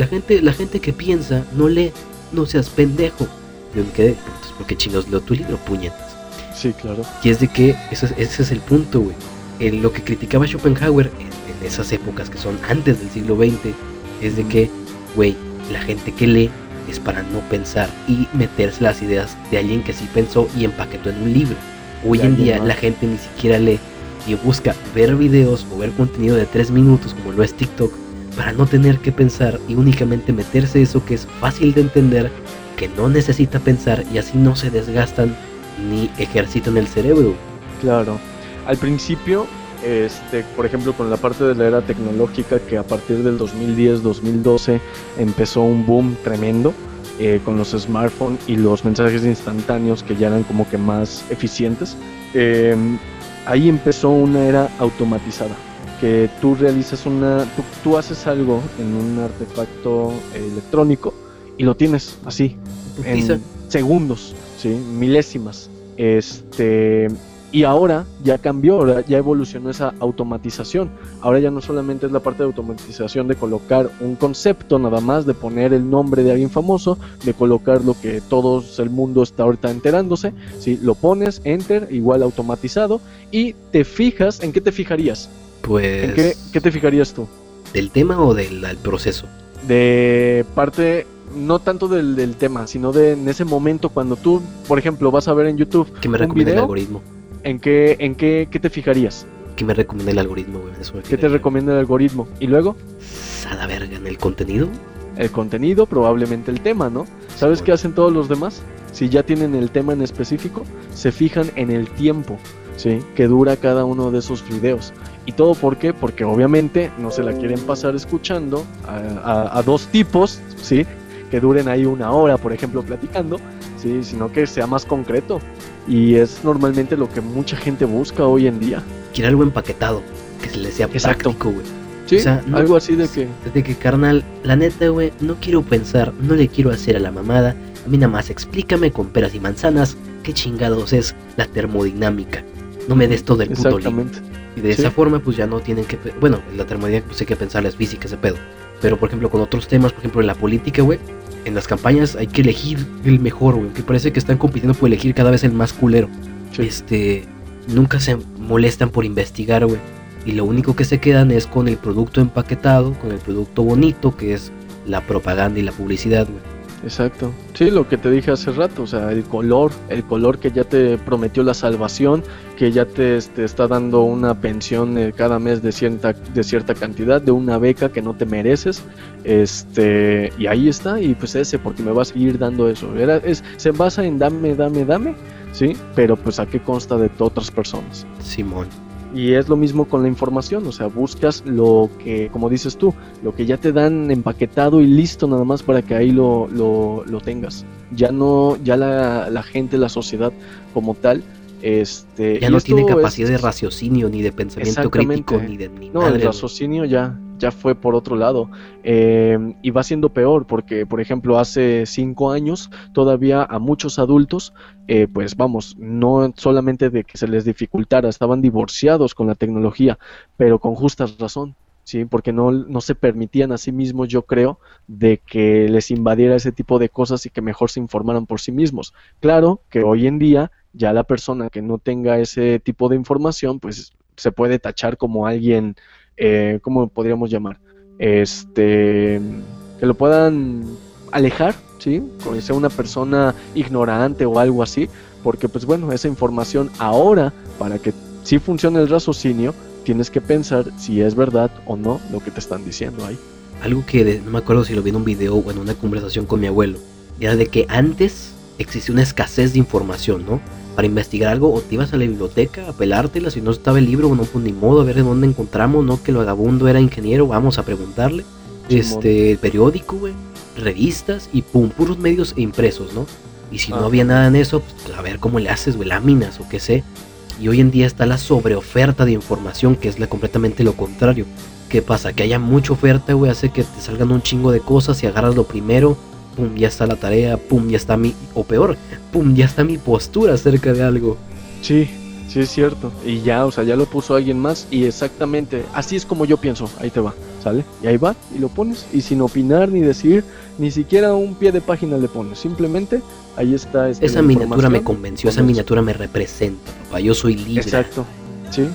la gente, la gente que piensa no lee, no seas pendejo. Yo me quedé, entonces, ¿por qué leo tu libro, puñetas? Sí, claro. Y es de que ese, es- ese es el punto, güey. Eh, lo que criticaba Schopenhauer en, en esas épocas que son antes del siglo XX es de que, güey, la gente que lee es para no pensar y meterse las ideas de alguien que sí pensó y empaquetó en un libro. Hoy en día más. la gente ni siquiera lee y busca ver videos o ver contenido de tres minutos como lo es TikTok para no tener que pensar y únicamente meterse eso que es fácil de entender, que no necesita pensar y así no se desgastan ni ejercitan el cerebro. Claro. Al principio, este, por ejemplo, con la parte de la era tecnológica, que a partir del 2010-2012 empezó un boom tremendo eh, con los smartphones y los mensajes instantáneos que ya eran como que más eficientes. eh, ahí empezó una era automatizada, que tú realizas una, tú, tú haces algo en un artefacto electrónico y lo tienes así, en segundos, ¿sí? milésimas. Este, y ahora ya cambió, ahora ya evolucionó esa automatización. Ahora ya no solamente es la parte de automatización de colocar un concepto nada más, de poner el nombre de alguien famoso, de colocar lo que todo el mundo está ahorita enterándose. ¿sí? Lo pones, enter, igual automatizado, y te fijas, ¿en qué te fijarías? Pues. ¿En qué, qué te fijarías tú? ¿Del tema o del, del proceso? de parte no tanto del, del tema, sino de en ese momento cuando tú, por ejemplo, vas a ver en YouTube, ¿Qué me ¿Un recomienda el algoritmo? ¿en qué, en qué, qué te fijarías? ¿Qué me recomienda el algoritmo, güey? Eso me ¿Qué te recomienda el algoritmo? Y luego, A la verga, en el contenido. el contenido, probablemente el tema, ¿no? ¿Sabes Bueno. qué hacen todos los demás? Si ya tienen el tema en específico, se fijan en el tiempo, ¿sí? Que dura cada uno de esos videos. ¿Y todo por qué? Porque obviamente no se la quieren pasar escuchando a, a- a dos tipos, ¿sí? Que duren ahí una hora, por ejemplo, platicando, ¿sí? Sino que sea más concreto. Y es normalmente lo que mucha gente busca hoy en día. Quiere algo empaquetado. Que se le sea Exacto. práctico, güey. ¿Sí? O sea, no- Algo así de que... De que, carnal, la neta, güey, no quiero pensar, no le quiero hacer a la mamada. A mí nada más explícame con peras y manzanas qué chingados es la termodinámica. No me des todo el puto. Exactamente. Y de Sí. esa forma, pues ya no tienen que. Bueno, en la termodinámica, pues hay que pensar las física, ese pedo. Pero, por ejemplo, con otros temas, por ejemplo, en la política, güey, en las campañas hay que elegir el mejor, güey. Que parece que están compitiendo por elegir cada vez el más culero. Sí. Este. Nunca se molestan por investigar, güey. Y lo único que se quedan es con el producto empaquetado, con el producto bonito, que es la propaganda y la publicidad, güey. Exacto. Sí, lo que te dije hace rato, o sea, el color, el color que ya te prometió la salvación, que ya te este, está dando una pensión eh, cada mes de cierta, de cierta cantidad, de una beca que no te mereces, este, y ahí está, y pues ese, porque me va a seguir dando eso. Era, es, se basa en dame, dame, dame, sí, pero pues a qué consta de otras personas. Simón. Y es lo mismo con la información, o sea, buscas lo que, como dices tú, lo que ya te dan empaquetado y listo nada más para que ahí lo, lo, lo tengas. Ya no, ya la, la gente, la sociedad como tal, este... Ya no tiene es- capacidad de raciocinio, ni de pensamiento crítico, ni de ni No, madre, el raciocinio ya, ya fue por otro lado. Eh, y va siendo peor porque, por ejemplo, hace cinco años todavía a muchos adultos, eh, pues vamos, no solamente de que se les dificultara, estaban divorciados con la tecnología, pero con justa razón. Sí, porque no, no se permitían a sí mismos, yo creo, de que les invadiera ese tipo de cosas y que mejor se informaran por sí mismos. Claro que hoy en día ya la persona que no tenga ese tipo de información, pues se puede tachar como alguien, eh, ¿cómo podríamos llamar? Este, que lo puedan alejar, ¿sí? Que sea una persona ignorante o algo así, porque pues bueno, esa información ahora, para que sí funcione el raciocinio, tienes que pensar si es verdad o no lo que te están diciendo ahí. Algo que no me acuerdo si lo vi en un video o en una conversación con mi abuelo. Era de que antes existía una escasez de información, ¿no? Para investigar algo, o te ibas a la biblioteca a pelártela, si no estaba el libro, no, pues ni modo, a ver de dónde encontramos, ¿no? Que el vagabundo era ingeniero, vamos a preguntarle. Este, el periódico, güey, revistas y pum, puros medios e impresos, ¿no? Y si no Ah. había nada en eso, pues a ver cómo le haces, güey, láminas o qué sé. Y hoy en día está la sobreoferta de información, que es la completamente lo contrario. ¿Qué pasa? Que haya mucha oferta, güey, hace que te salgan un chingo de cosas y agarras lo primero, pum, ya está la tarea, pum, ya está mi, o peor, pum, ya está mi postura acerca de algo. Sí, sí es cierto. Y ya, o sea, ya lo puso alguien más y exactamente, así es como yo pienso, ahí te va. ¿sale? Y ahí va, y lo pones, y sin opinar ni decir, ni siquiera un pie de página le pones, simplemente ahí está. este, Esa miniatura me convenció, esa miniatura me representa, papá. Yo soy libre. Exacto, sí.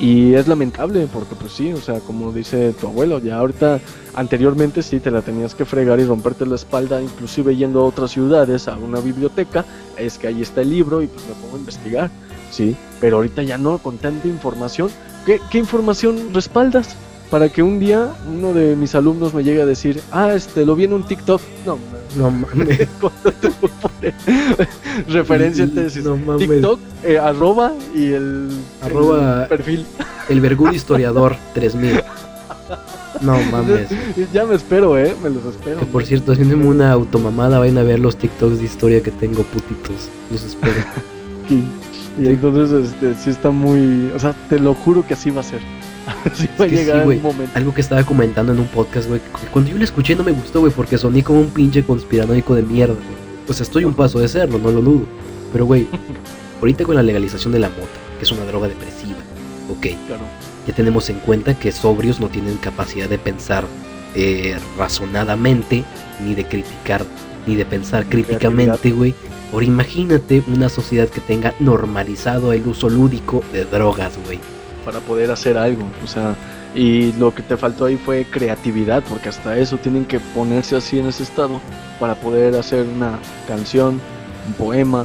Y es lamentable porque pues sí, o sea, como dice tu abuelo, ya ahorita anteriormente sí te la tenías que fregar y romperte la espalda, inclusive yendo a otras ciudades, a una biblioteca, es que ahí está el libro y pues me pongo a investigar, sí, pero ahorita ya no, con tanta información, ¿qué, qué información respaldas? Para que un día uno de mis alumnos me llegue a decir, ah, este, lo vi en un TikTok, no, No mames. referencia en tesis. No mames. TikTok, eh, arroba y el, Arroba- el perfil. El Vergul Historiador 3000. No mames. Ya me espero, eh, me los espero. Que por cierto, haciéndome una automamada, vayan a ver los TikToks de historia que tengo, putitos. Los espero. Y, y entonces, este, sí está muy, o sea, te lo juro que así va a ser. Va a sí, un momento. Algo que estaba comentando en un podcast, güey. Cuando yo lo escuché no me gustó, güey, porque soné como un pinche conspiranoico de mierda, güey. Sea, estoy un paso de serlo, no lo dudo. Pero, güey, ahorita con la legalización de la mota, que es una droga depresiva, ok, Claro. ya tenemos en cuenta que sobrios no tienen capacidad de pensar eh, razonadamente, ni de criticar, ni de pensar críticamente, güey. Ahora imagínate una sociedad que tenga normalizado el uso lúdico de drogas, güey. Para poder hacer algo, o sea, y lo que te faltó ahí fue creatividad, porque hasta eso tienen que ponerse así en ese estado para poder hacer una canción, un poema,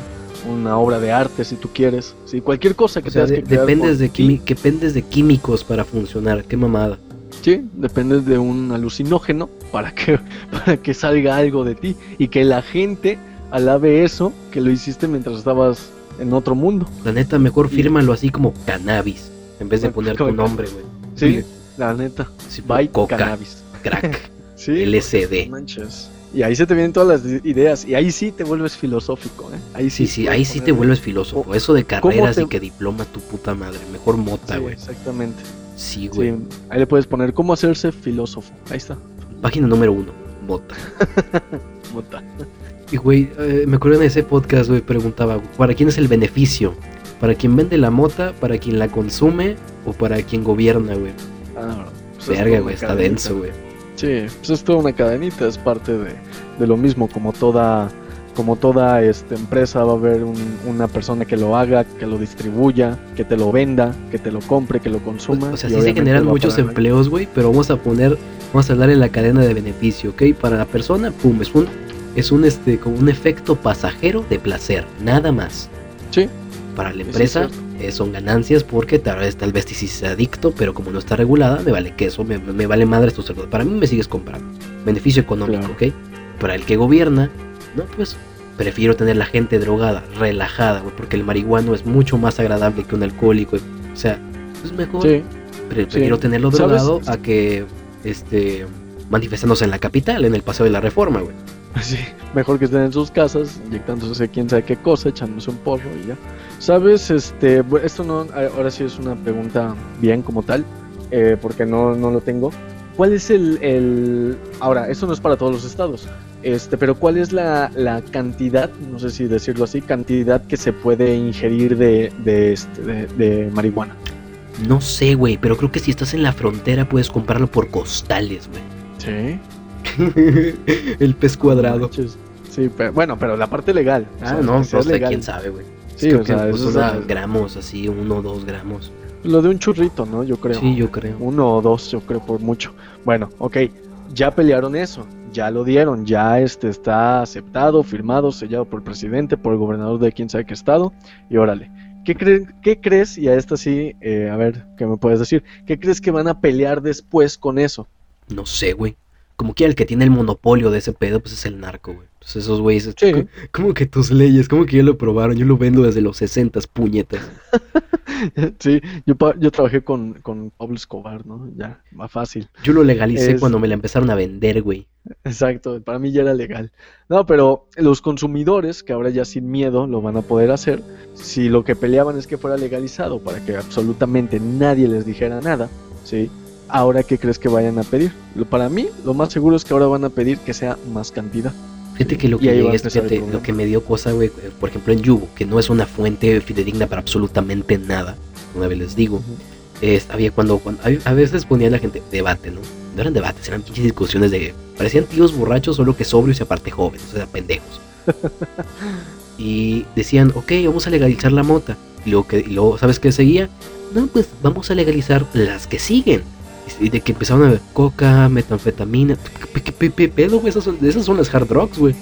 una obra de arte, si tú quieres. Sí, cualquier cosa que O sea, tengas de- que crear dependes, de ti. quimi- que dependes de químicos para funcionar, qué mamada. Sí, dependes de un alucinógeno para que, para que salga algo de ti y que la gente alabe eso que lo hiciste mientras estabas en otro mundo. La neta, mejor fírmalo así como cannabis, en vez de poner tu nombre, güey. Sí, la neta. Sí, By coca, cannabis. crack, Sí. LSD. manches. Y ahí se te vienen todas las ideas y ahí sí te vuelves filosófico, ¿eh? Ahí Sí, sí. sí, ahí sí te vuelves filósofo. ¿Cómo- Eso de carreras te- y que diploma tu puta madre. Mejor mota, Sí, güey. exactamente. Sí, güey. Sí, ahí le puedes poner cómo hacerse filósofo. Ahí está. Página número uno, mota. Mota. Y, güey, eh, me acuerdo en ese podcast, güey, preguntaba, ¿para quién es el beneficio? ¿Para quien vende la mota? ¿Para quien la consume? ¿O para quien gobierna, güey? Ah, pues es Verga, güey, está cadenita. denso, güey. Sí, pues es toda una cadenita, es parte de, de lo mismo, como toda, como toda este, empresa va a haber un- una persona que lo haga, que lo distribuya, que te lo venda, que te lo compre, que lo consuma. O sea, sí se generan muchos empleos, güey, pero vamos a poner, vamos a hablar en la cadena de beneficio, ¿ok? Para la persona, pum, es un, es un, este, como un efecto pasajero de placer, nada más. Sí, Para la empresa eh, son ganancias porque tal vez, tal vez sea adicto, pero como no está regulada, me vale queso, me, me vale madre tu cerdo. Para mí me sigues comprando. Beneficio económico, Claro. ¿ok? Para el que gobierna, no, pues prefiero tener la gente drogada, relajada, porque el marihuano es mucho más agradable que un alcohólico. O sea, es mejor. Sí, Pre- prefiero tenerlo ¿Sabes? drogado a que este manifestándose en la capital, en el paseo de la reforma, güey. sí, mejor que estén en sus casas, inyectándose quién sabe qué cosa, echándose un porro y ya. Sabes, este, esto no, ahora sí es una pregunta bien como tal, eh, porque no, no lo tengo. ¿Cuál es el, el, ahora, esto no es para todos los estados, este, pero cuál es la, la cantidad, no sé si decirlo así, cantidad que se puede ingerir de, de, este, de, de marihuana? No sé, güey, pero creo que si estás en la frontera puedes comprarlo por costales, güey. Sí. el pez cuadrado. Sí, pero, bueno, pero la parte legal. o Ah, sea, no, no sé, legal. quién sabe, güey. Sí, Creo o sea, que pues, eso es gramos, así, uno o dos gramos. Lo de un churrito, ¿no? Yo creo. Sí, yo creo. Uno o dos, yo creo, por mucho. Bueno, ok. Ya pelearon eso. Ya lo dieron. Ya este está aceptado, firmado, sellado por el presidente, por el gobernador de quién sabe qué estado. Y órale. ¿Qué, cre- qué crees? Y a esta sí, eh, a ver, ¿qué me puedes decir? ¿Qué crees que van a pelear después con eso? No sé, güey. Como que el que tiene el monopolio de ese pedo, pues es el narco, güey. Entonces esos güeyes, Sí. co- como que tus leyes, como que ya lo probaron, yo lo vendo desde los 60 puñetas. sí, yo, yo trabajé con, con Pablo Escobar, ¿no? Ya, más fácil. Yo lo legalicé Es- cuando me la empezaron a vender, güey. Exacto, para mí ya era legal. No, pero los consumidores, que ahora ya sin miedo lo van a poder hacer, si lo que peleaban es que fuera legalizado para que absolutamente nadie les dijera nada, ¿sí? Ahora, ¿qué crees que vayan a pedir? Lo- Para mí, lo más seguro es que ahora van a pedir que sea más cantidad. Fíjate que lo que, llegué- fíjate, lo que me dio cosa, güey, eh, por ejemplo en Yugo, que no es una fuente fidedigna para absolutamente nada, una vez les digo, es, había cuando, cuando- a- a veces ponía la gente debate, ¿no? no eran debates, eran pinches discusiones de. Parecían tíos borrachos, solo que sobrios y aparte jóvenes, o sea, pendejos. y decían, ok, vamos a legalizar la mota. Y luego, que, y luego, ¿sabes qué seguía? No, pues vamos a legalizar las que siguen. Y de que empezaron a ver coca, metanfetamina. ¿Qué, pedo, güey? Esas son, esas son las hard drugs, güey.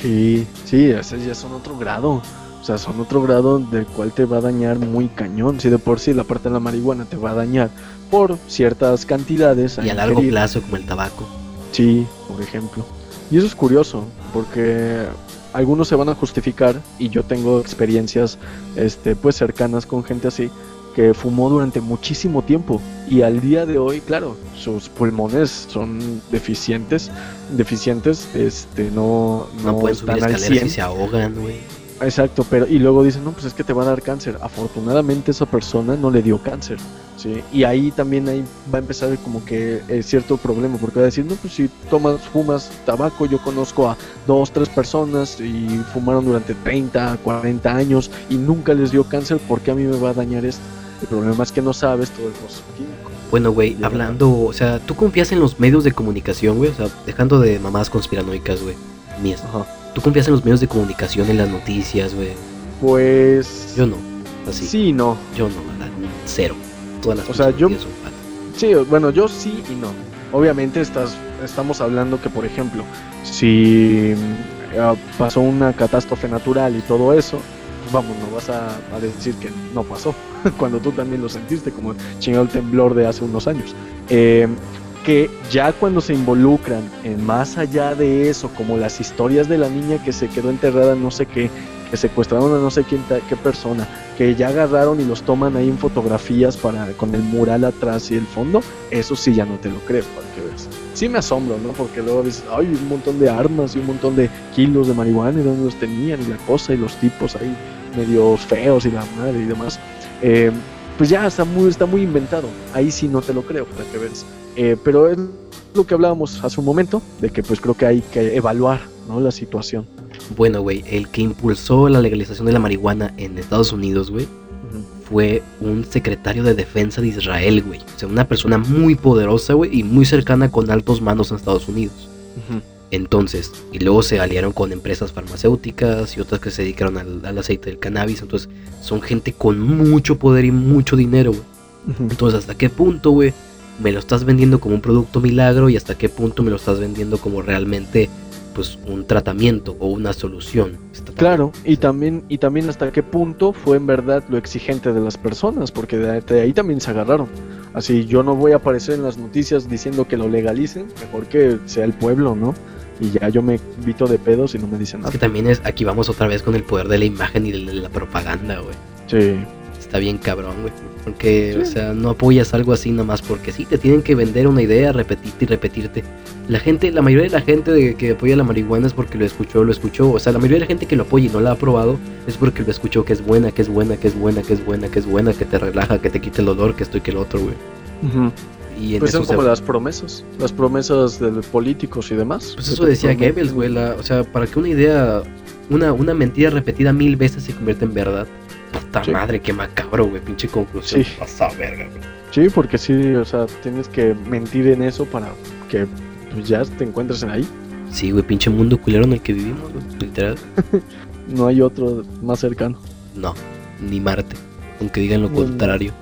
Sí, sí, esas ya son otro grado. O sea, son otro grado del cual te va a dañar muy cañón. Si de por sí la parte de la marihuana te va a dañar por ciertas cantidades. y a largo plazo, como el tabaco. Sí, por ejemplo. Y eso es curioso, porque algunos se van a justificar, y yo tengo experiencias este, pues cercanas con gente así, que fumó durante muchísimo tiempo y al día de hoy, claro, sus pulmones son deficientes, deficientes, este, no, no, pueden subir escaleras y se ahogan, güey. Exacto, pero y luego dicen, no, pues es que te va a dar cáncer. Afortunadamente esa persona no le dio cáncer, ¿sí? Y ahí también ahí va a empezar como que eh, cierto problema, porque va a decir, no, pues si tomas, fumas tabaco, yo conozco a dos, tres personas y fumaron durante 30, 40 años y nunca les dio cáncer, ¿por qué a mí me va a dañar esto? El problema es que no sabes todo el proceso químico. Bueno, güey, hablando, o sea, ¿tú confías en los medios de comunicación, güey? O sea, dejando de mamás conspiranoicas, güey, mías. Ajá. ¿Tú confías en los medios de comunicación, en las noticias, güey? Pues... Yo no, así. Sí, no. Yo no, ¿verdad? Cero. Todas las o sea, yo... Sí, bueno, yo sí y no. Obviamente estás, estamos hablando que, por ejemplo, si eh, pasó una catástrofe natural y todo eso, vamos, no vas a, decir que no pasó, cuando tú también lo sentiste, como chingado el temblor de hace unos años. Eh, que ya cuando se involucran en más allá de eso, como las historias de la niña que se quedó enterrada no sé qué, que secuestraron a no sé quién, qué persona, que ya agarraron y los toman ahí en fotografías para con el mural atrás y el fondo, eso sí ya no te lo creo, para que veas. Sí me asombro, ¿no? Porque luego dices, ay, un montón de armas y un montón de kilos de marihuana y dónde los tenían y la cosa y los tipos ahí medio feos y la madre y demás. Eh, pues ya está muy, está muy inventado. Ahí sí no te lo creo, para que veas. Eh, pero es lo que hablábamos hace un momento, de que pues creo que hay que evaluar ¿no? la situación. Bueno, güey, el que impulsó la legalización de la marihuana en Estados Unidos, güey, fue un secretario de defensa de Israel, güey. O sea, una persona muy poderosa, güey, y muy cercana con altos manos en Estados Unidos. Entonces, y luego se aliaron con empresas farmacéuticas y otras que se dedicaron al, aceite del cannabis. Entonces, son gente con mucho poder y mucho dinero, güey. Entonces, ¿hasta qué punto, güey? Me lo estás vendiendo como un producto milagro y hasta qué punto me lo estás vendiendo como realmente pues un tratamiento o una solución. Claro, y también y también hasta qué punto fue en verdad lo exigente de las personas, porque de ahí también se agarraron. Así yo no voy a aparecer en las noticias diciendo que lo legalicen, mejor que sea el pueblo, ¿no? y ya yo me invito de pedos y no me dicen nada. Es que también es, aquí vamos otra vez con el poder de la imagen y de la propaganda, güey. Sí. Está bien cabrón, güey. Porque, o sea, no apoyas algo así nomás porque sí, te tienen que vender una idea, repetirte y repetirte. La gente, la mayoría de la gente de que apoya la marihuana es porque lo escuchó, lo escuchó. O sea, la mayoría de la gente que lo apoya y no la ha probado es porque lo escuchó que es buena, que es buena, que es buena, que es buena, que es buena, que te relaja, que te quite el dolor, que esto y que el otro, güey. Ajá pues son como las promesas, las promesas de políticos y demás. Pues eso decía Goebbels, güey, o sea, para que una idea, una, una mentira repetida mil veces se convierta en verdad. Puta madre, qué macabro, güey, pinche conclusión. Sí. Pasa verga, güey. Sí, porque sí, o sea, tienes que mentir en eso para que pues, ya te encuentres en ahí. Sí, güey, pinche mundo culero en el que vivimos, güey, literal. no hay otro más cercano. No, ni Marte, aunque digan lo contrario.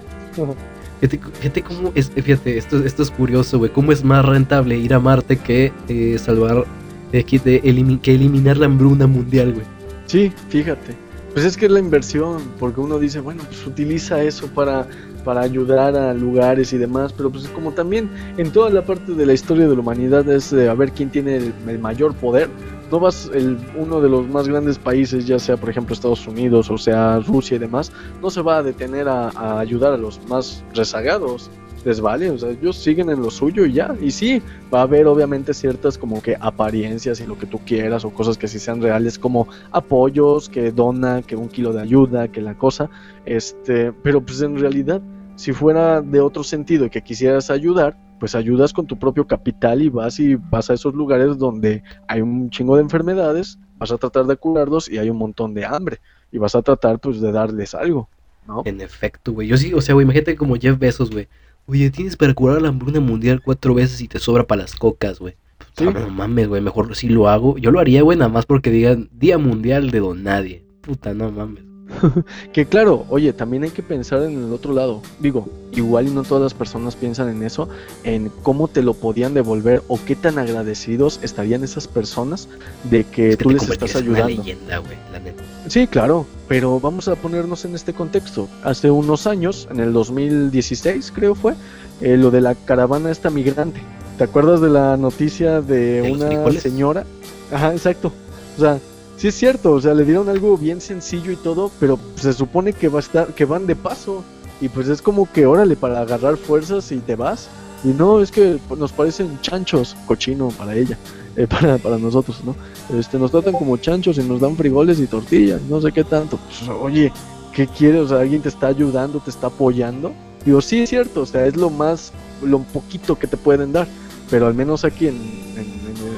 Fíjate, cómo es, fíjate, esto, esto es curioso, güey, cómo es más rentable ir a Marte que eh, salvar, de, que eliminar la hambruna mundial, güey. Sí, fíjate. Pues es que es la inversión, porque uno dice, bueno, pues utiliza eso para, para ayudar a lugares y demás, pero pues como también en toda la parte de la historia de la humanidad es a ver quién tiene el mayor poder, no vas el, uno de los más grandes países, ya sea por ejemplo Estados Unidos o sea Rusia y demás, no se va a detener a, ayudar a los más rezagados. Les vale, o sea, ellos siguen en lo suyo y ya. Y sí, va a haber obviamente ciertas como que apariencias y lo que tú quieras o cosas que sí sean reales como apoyos, que dona, que un kilo de ayuda, que la cosa. Este, pero pues en realidad, si fuera de otro sentido y que quisieras ayudar, pues ayudas con tu propio capital y vas y vas a esos lugares donde hay un chingo de enfermedades, vas a tratar de curarlos y hay un montón de hambre y vas a tratar pues de darles algo, ¿no? En efecto, güey. Yo sí, o sea, güey, imagínate como Jeff Bezos, güey. Oye, tienes para curar la hambruna mundial cuatro veces y te sobra para las cocas, güey. Sí. Puta, No mames, güey, mejor si lo hago. Yo lo haría, güey, nada más porque digan Día Mundial de Don Nadie. Puta, no mames. Que claro, oye, también hay que pensar en el otro lado. Digo, igual y no todas las personas piensan en eso, en cómo te lo podían devolver o qué tan agradecidos estarían esas personas de que Es que tú les estás en una ayudando. leyenda, la neta. Sí, claro, pero vamos a ponernos en este contexto. Hace unos años, en el 2016 creo fue, eh, lo de la caravana esta migrante. ¿Te acuerdas de la noticia de, ¿De una señora? Ajá, exacto. O sea, sí es cierto, o sea, le dieron algo bien sencillo y todo, pero se supone que va a estar, que van de paso. Y pues es como que órale para agarrar fuerzas y te vas. Y no, es que nos parecen chanchos, cochino para ella, eh, para, para nosotros, ¿no? Este, nos tratan como chanchos y nos dan frijoles y tortillas, no sé qué tanto. Pues, oye, ¿qué quieres? O sea, alguien te está ayudando, te está apoyando. Digo, sí es cierto, o sea, es lo más, lo poquito que te pueden dar, pero al menos aquí en,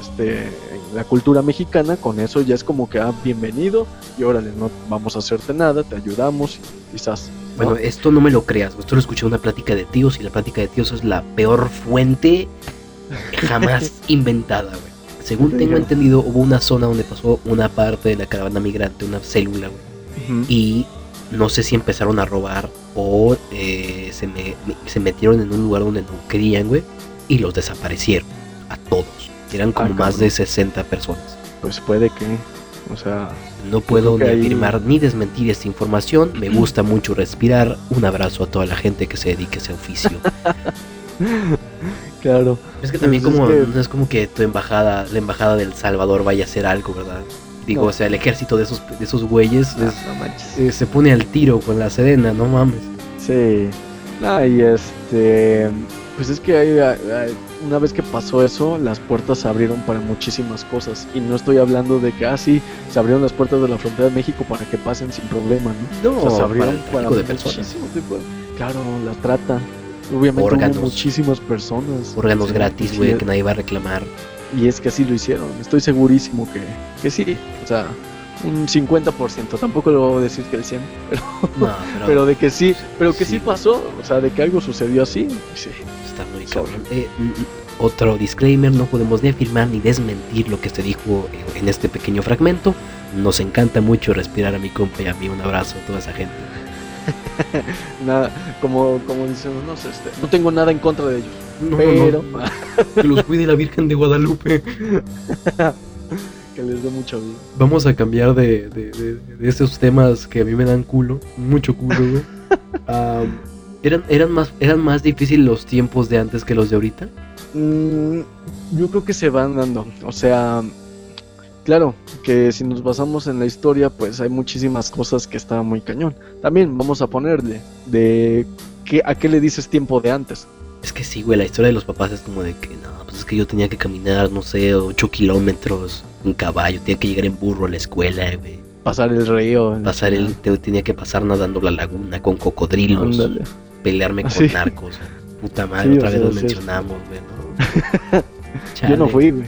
este, la cultura mexicana, con eso ya es como que, ah, bienvenido, y órale, no vamos a hacerte nada, te ayudamos, y quizás. ¿no? Bueno, esto no me lo creas. Esto lo escuché en una plática de tíos y la plática de tíos es la peor fuente jamás inventada, güey. Según tengo entendido, hubo una zona donde pasó una parte de la caravana migrante, una célula, güey. Y no sé si empezaron a robar o eh, se, me- se metieron en un lugar donde no querían, güey. Y los desaparecieron a todos. Eran como Ah, más de 60 personas. Pues puede que, o sea, No puedo ni afirmar ni desmentir esta información. Me gusta mucho respirar. Un abrazo a toda la gente que se dedique a ese oficio. claro. es que también Pues es como que- no es como que tu embajada, la embajada del Salvador vaya a hacer algo, ¿verdad? Digo, No. o sea, el ejército de esos de esos güeyes es- no manches. eh, se pone al tiro con la Sedena, no mames. Sí. Ah, y este. Pues es que hay- hay- una vez que pasó eso, las puertas se abrieron para muchísimas cosas. Y no estoy hablando de que, ah, sí, se abrieron las puertas de la frontera de México para que pasen sin problema, ¿no? No, O sea, se abrieron para para, de personas. tipo de- Claro, la trata. Obviamente Órganos. hubo muchísimas personas. Órganos Sí, gratis, güey, que nadie va a reclamar. Y es que así lo hicieron. Estoy segurísimo que, que sí. O sea, un 50%. Tampoco lo voy a decir que el 100%. No, pero, Pero de que sí, pero que sí. Sí. pasó. O sea, de que algo sucedió así. Sí. Está muy Sobre. cabrón. Eh, mm, mm, otro disclaimer, no podemos ni afirmar ni desmentir lo que se dijo en- este pequeño fragmento. Nos encanta mucho respirar a mi compa y a mí. Un abrazo a toda esa gente. Nada, como, como dicen unos, este, no tengo nada en contra de ellos. No, pero no, que los cuide la Virgen de Guadalupe. que les dé mucho bien. Vamos a cambiar de, de, de- de esos temas que a mí me dan culo, mucho culo, güey. Am, ¿eran, eran, más, ¿Eran más difíciles los tiempos de antes que los de ahorita? Mm, yo creo que se van dando. O sea, claro, que si nos basamos en la historia, pues hay muchísimas cosas que estaban muy cañón. También vamos a ponerle de qué, a qué le dices tiempo de antes. Es que sí, güey, la historia de los papás es como de que, no, pues es que yo tenía que caminar, no sé, 8 kilómetros en caballo, tenía que llegar en burro a la escuela, güey. Pasar el río. Pasar el, te- tenía que pasar nadando la laguna con cocodrilos, Ándale. Pelearme con Sí. narcos. Puta madre, Sí, otra vez lo mencionamos, güey, ¿no? Yo no fui, güey.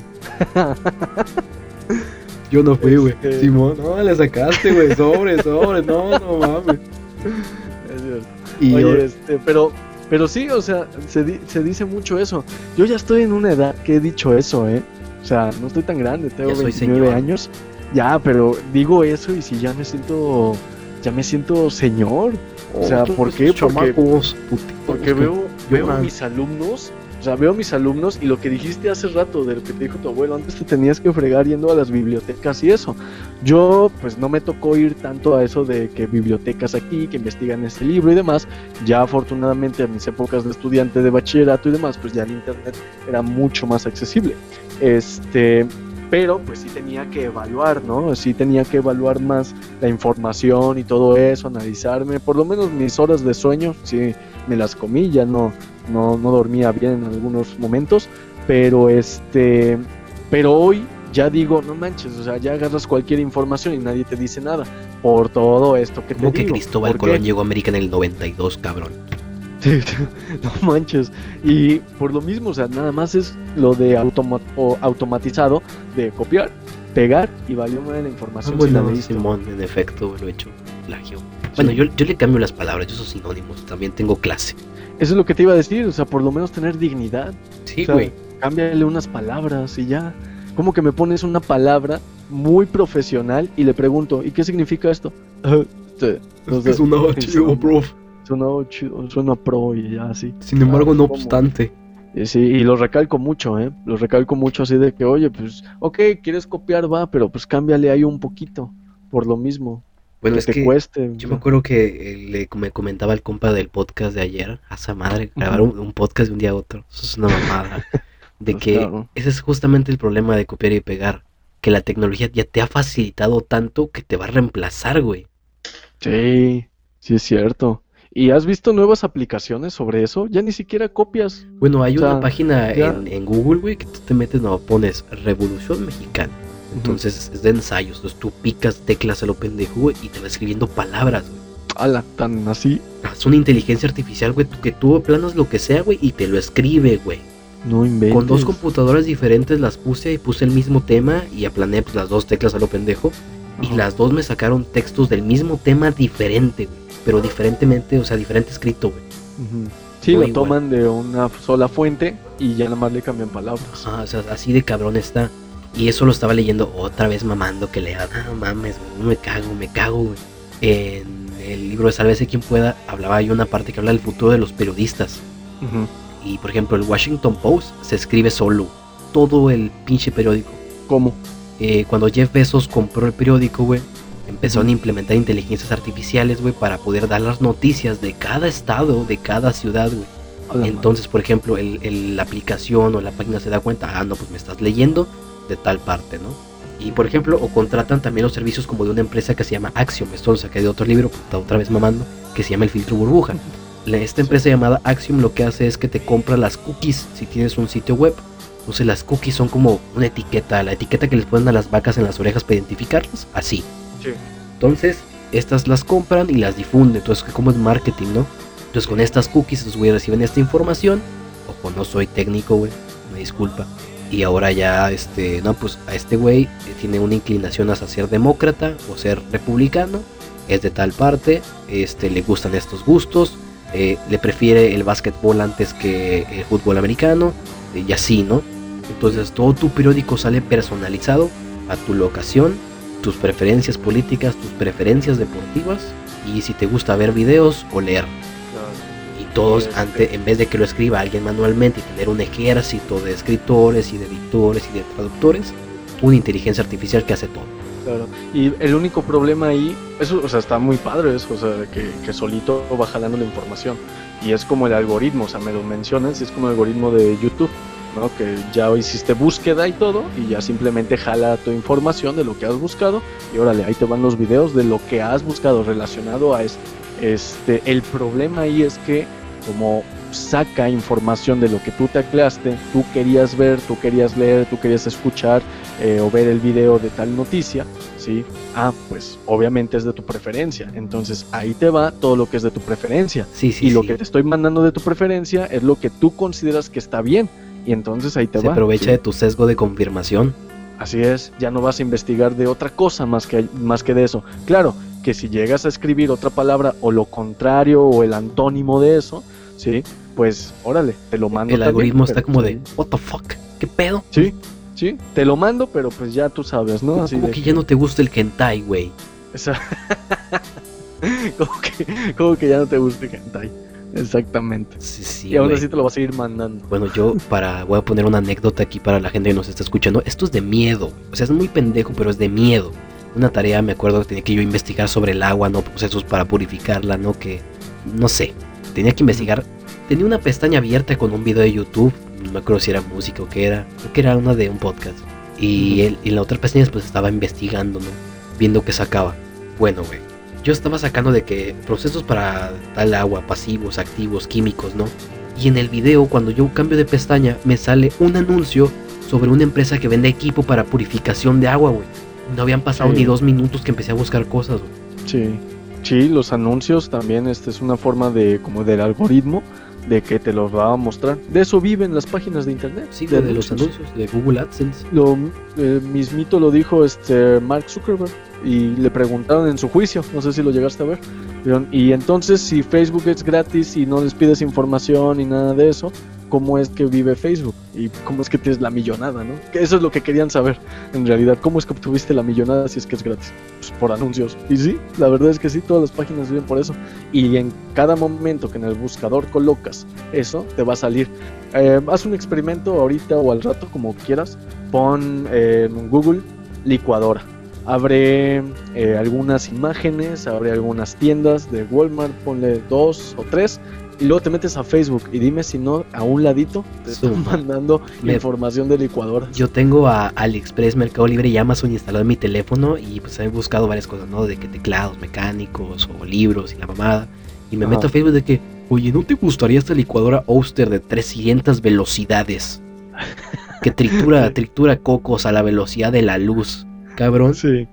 Yo no fui, güey. Este- Simón, no, le sacaste, güey, sobre, sobre, no, no mames. Es. Y Oye, yo- este, pero, pero sí, o sea, se, di- se dice mucho eso. Yo ya estoy en una edad que he dicho eso, ¿eh? O sea, no estoy tan grande, tengo Ya soy 29 señor. años. Ya, pero digo eso y si ya me siento, ya me siento señor. O sea, ¿por qué? Porque, porque que- veo, veo a mis alumnos, o sea, veo a mis alumnos y lo que dijiste hace rato de lo que te dijo tu abuelo, antes te tenías que fregar yendo a las bibliotecas y eso. Yo, pues no me tocó ir tanto a eso de que bibliotecas aquí, que investigan este libro y demás. Ya afortunadamente en mis épocas de estudiante de bachillerato y demás, pues ya el internet era mucho más accesible. Este, pero pues sí tenía que evaluar, ¿no? Sí tenía que evaluar más la información y todo eso, analizarme, por lo menos mis horas de sueño, sí me las comí, ya no, no, no dormía bien en algunos momentos, pero este, pero hoy ya digo, no manches, o sea, ya agarras cualquier información y nadie te dice nada por todo esto que te Como que digo. Cristóbal ¿Por Colón qué? llegó a América en el 92, cabrón. no manches. Y por lo mismo, o sea, nada más es lo de automa- o automatizado de copiar, pegar y valió la información. si la bueno, leíste. Simón, en efecto, lo he hecho. Plagio. Bueno, Sí. yo, yo le cambio las palabras, yo uso sinónimos, también tengo clase. Eso es lo que te iba a decir, o sea, por lo menos tener dignidad. Sí, O sea, güey. cámbiale unas palabras y ya. ¿Cómo que me pones una palabra muy profesional y le pregunto, ¿y qué significa esto? Ah, sí, no sé. chido, prof. Suena chido, suena pro y ya así. Sin embargo, no obstante. Y sí, y lo recalco mucho, ¿eh? Lo recalco mucho así de que, oye, pues, ok, quieres copiar, va, pero pues cámbiale ahí un poquito, por lo mismo. Bueno, que es te que cueste. yo me acuerdo que eh, le, me comentaba el compa del podcast de ayer, a esa madre, grabar un, un podcast de un día a otro. Eso es una mamada. De Pues que claro. ese es justamente el problema de copiar y pegar. Que la tecnología ya te ha facilitado tanto que te va a reemplazar, güey. Sí, sí es cierto. ¿Y has visto nuevas aplicaciones sobre eso? Ya ni siquiera copias. Bueno, hay O sea, una página en, en Google, güey, que tú te metes, no, pones Revolución Mexicana. Entonces es de ensayos. Entonces tú picas teclas a lo pendejo, güey, y te va escribiendo palabras, güey. Ala, tan así. Es una inteligencia artificial, güey, que tú planas lo que sea, güey, y te lo escribe, güey. No inventes. Con dos computadoras diferentes las puse y puse el mismo tema y aplané pues, las dos teclas a lo pendejo. Y las dos me sacaron textos del mismo tema diferente, güey. Pero diferentemente, o sea, diferente escrito, güey. Sí, Muy lo toman de una sola fuente y ya nada más le cambian palabras. Ajá, o sea, así de cabrón está. Y eso lo estaba leyendo otra vez mamando que lea. No mames, güey, no me cago, me cago, güey. En el libro de Sálvese quien pueda, hablaba hay una parte que habla del futuro de los periodistas. Y por ejemplo, el Washington Post se escribe solo. Todo el pinche periódico. ¿Cómo? Eh, cuando Jeff Bezos compró el periódico, güey, empezaron a implementar inteligencias artificiales, güey, para poder dar las noticias de cada estado, de cada ciudad, güey. Entonces, por ejemplo, el, el- la aplicación o la página se da cuenta, ah, no, pues me estás leyendo de tal parte, ¿no? Y por ejemplo, o contratan también los servicios como de una empresa que se llama Axiom, esto lo saqué de otro libro, puta, otra vez mamando, que se llama el filtro burbuja. Esta empresa llamada Axiom lo que hace es que te compra las cookies si tienes un sitio web. Entonces las cookies son como una etiqueta, la etiqueta que les ponen a las vacas en las orejas para identificarlas, así. Entonces, estas las compran y las difunden. Entonces, como es marketing, ¿no? Entonces, con estas cookies, estos güeyes reciben esta información. Ojo, no soy técnico, güey. Me disculpa. Y ahora ya, este, no, pues a este güey eh, tiene una inclinación hacia ser demócrata o ser republicano. Es de tal parte, este, le gustan estos gustos. eh, le prefiere el básquetbol antes que el fútbol americano. eh, y así, ¿no? Entonces, todo tu periódico sale personalizado a tu locación tus preferencias políticas, tus preferencias deportivas y si te gusta ver videos o leer. Y todos, Este. ante, en vez de que lo escriba alguien manualmente y tener un ejército de escritores y de editores y de traductores, una inteligencia artificial que hace todo. Claro. Y el único problema ahí, eso, o sea, está muy padre eso, o sea, que, que solito va jalando la información. Y es como el algoritmo, o sea, me lo mencionas, y es como el algoritmo de YouTube, ¿no? Que ya hiciste búsqueda y todo, y ya simplemente jala tu información de lo que has buscado, y órale, ahí te van los videos de lo que has buscado relacionado a esto. Este, el problema ahí es que como saca información de lo que tú tecleaste, tú querías ver, tú querías leer, tú querías escuchar eh, o ver el video de tal noticia, ¿sí? Ah, pues obviamente es de tu preferencia. Entonces ahí te va todo lo que es de tu preferencia. Sí, sí, y lo sí. que te estoy mandando de tu preferencia es lo que tú consideras que está bien. Y entonces ahí te Se va. aprovecha ¿sí? de tu sesgo de confirmación. Así es, ya no vas a investigar de otra cosa más que, más que de eso. Claro, que si llegas a escribir otra palabra o lo contrario o el antónimo de eso, ¿sí? Pues órale, te lo mando. El también, algoritmo está como de, what the fuck, ¿qué pedo? Sí, sí, te lo mando, pero pues ya tú sabes, ¿no? Así como de que ya no te gusta el hentai, güey. Esa- como, que, como que ya no te gusta el hentai. Exactamente. Sí, sí, y aún güey. así te lo vas a ir mandando. Bueno, yo para voy a poner una anécdota aquí para la gente que nos está escuchando. Esto es de miedo. O sea, es muy pendejo, pero es de miedo. Una tarea, me acuerdo que tenía que yo investigar sobre el agua, ¿no? Procesos para purificarla, ¿no? Que, no sé, tenía que investigar. Tenía una pestaña abierta con un video de YouTube. No me acuerdo si era música o qué era. Creo que era una de un podcast. Y, él, y la otra pestaña pues estaba investigando, ¿no? Viendo qué sacaba. Bueno, güey. Yo estaba sacando de que procesos para tal agua, pasivos, activos, químicos, ¿no? Y en el video, cuando yo cambio de pestaña, me sale un anuncio sobre una empresa que vende equipo para purificación de agua, güey. No habían pasado Sí. ni dos minutos que empecé a buscar cosas, güey. Sí. Sí, los anuncios también, este es una forma de, como del algoritmo, de que te los va a mostrar. De eso viven las páginas de internet. Sí, de los anuncios de Google AdSense. Lo eh, mismito lo dijo este Mark Zuckerberg y le preguntaron en su juicio, no sé si lo llegaste a ver. Y entonces si Facebook es gratis y no les pides información ni nada de eso, ¿cómo es que vive Facebook? Y cómo es que tienes la millonada, ¿no? Que eso es lo que querían saber, en realidad. ¿Cómo es que obtuviste la millonada si es que es gratis? Pues por anuncios. Y sí, la verdad es que sí, todas las páginas viven por eso. Y en cada momento que en el buscador colocas eso, te va a salir. Eh, haz un experimento ahorita o al rato, como quieras. Pon eh, en Google licuadora abre eh, algunas imágenes, abre algunas tiendas de Walmart, ponle dos o tres, y luego te metes a Facebook y dime si no, a un ladito te están mandando Me- información de licuadoras. Yo tengo a AliExpress, Mercado Libre y Amazon instalado en mi teléfono y pues he buscado varias cosas, ¿no? De que teclados mecánicos o libros y la mamada. Y me Ajá. meto a Facebook de que, oye, ¿no te gustaría esta licuadora Oster de 300 velocidades? Que tritura, tritura cocos a la velocidad de la luz, cabrón. Sí.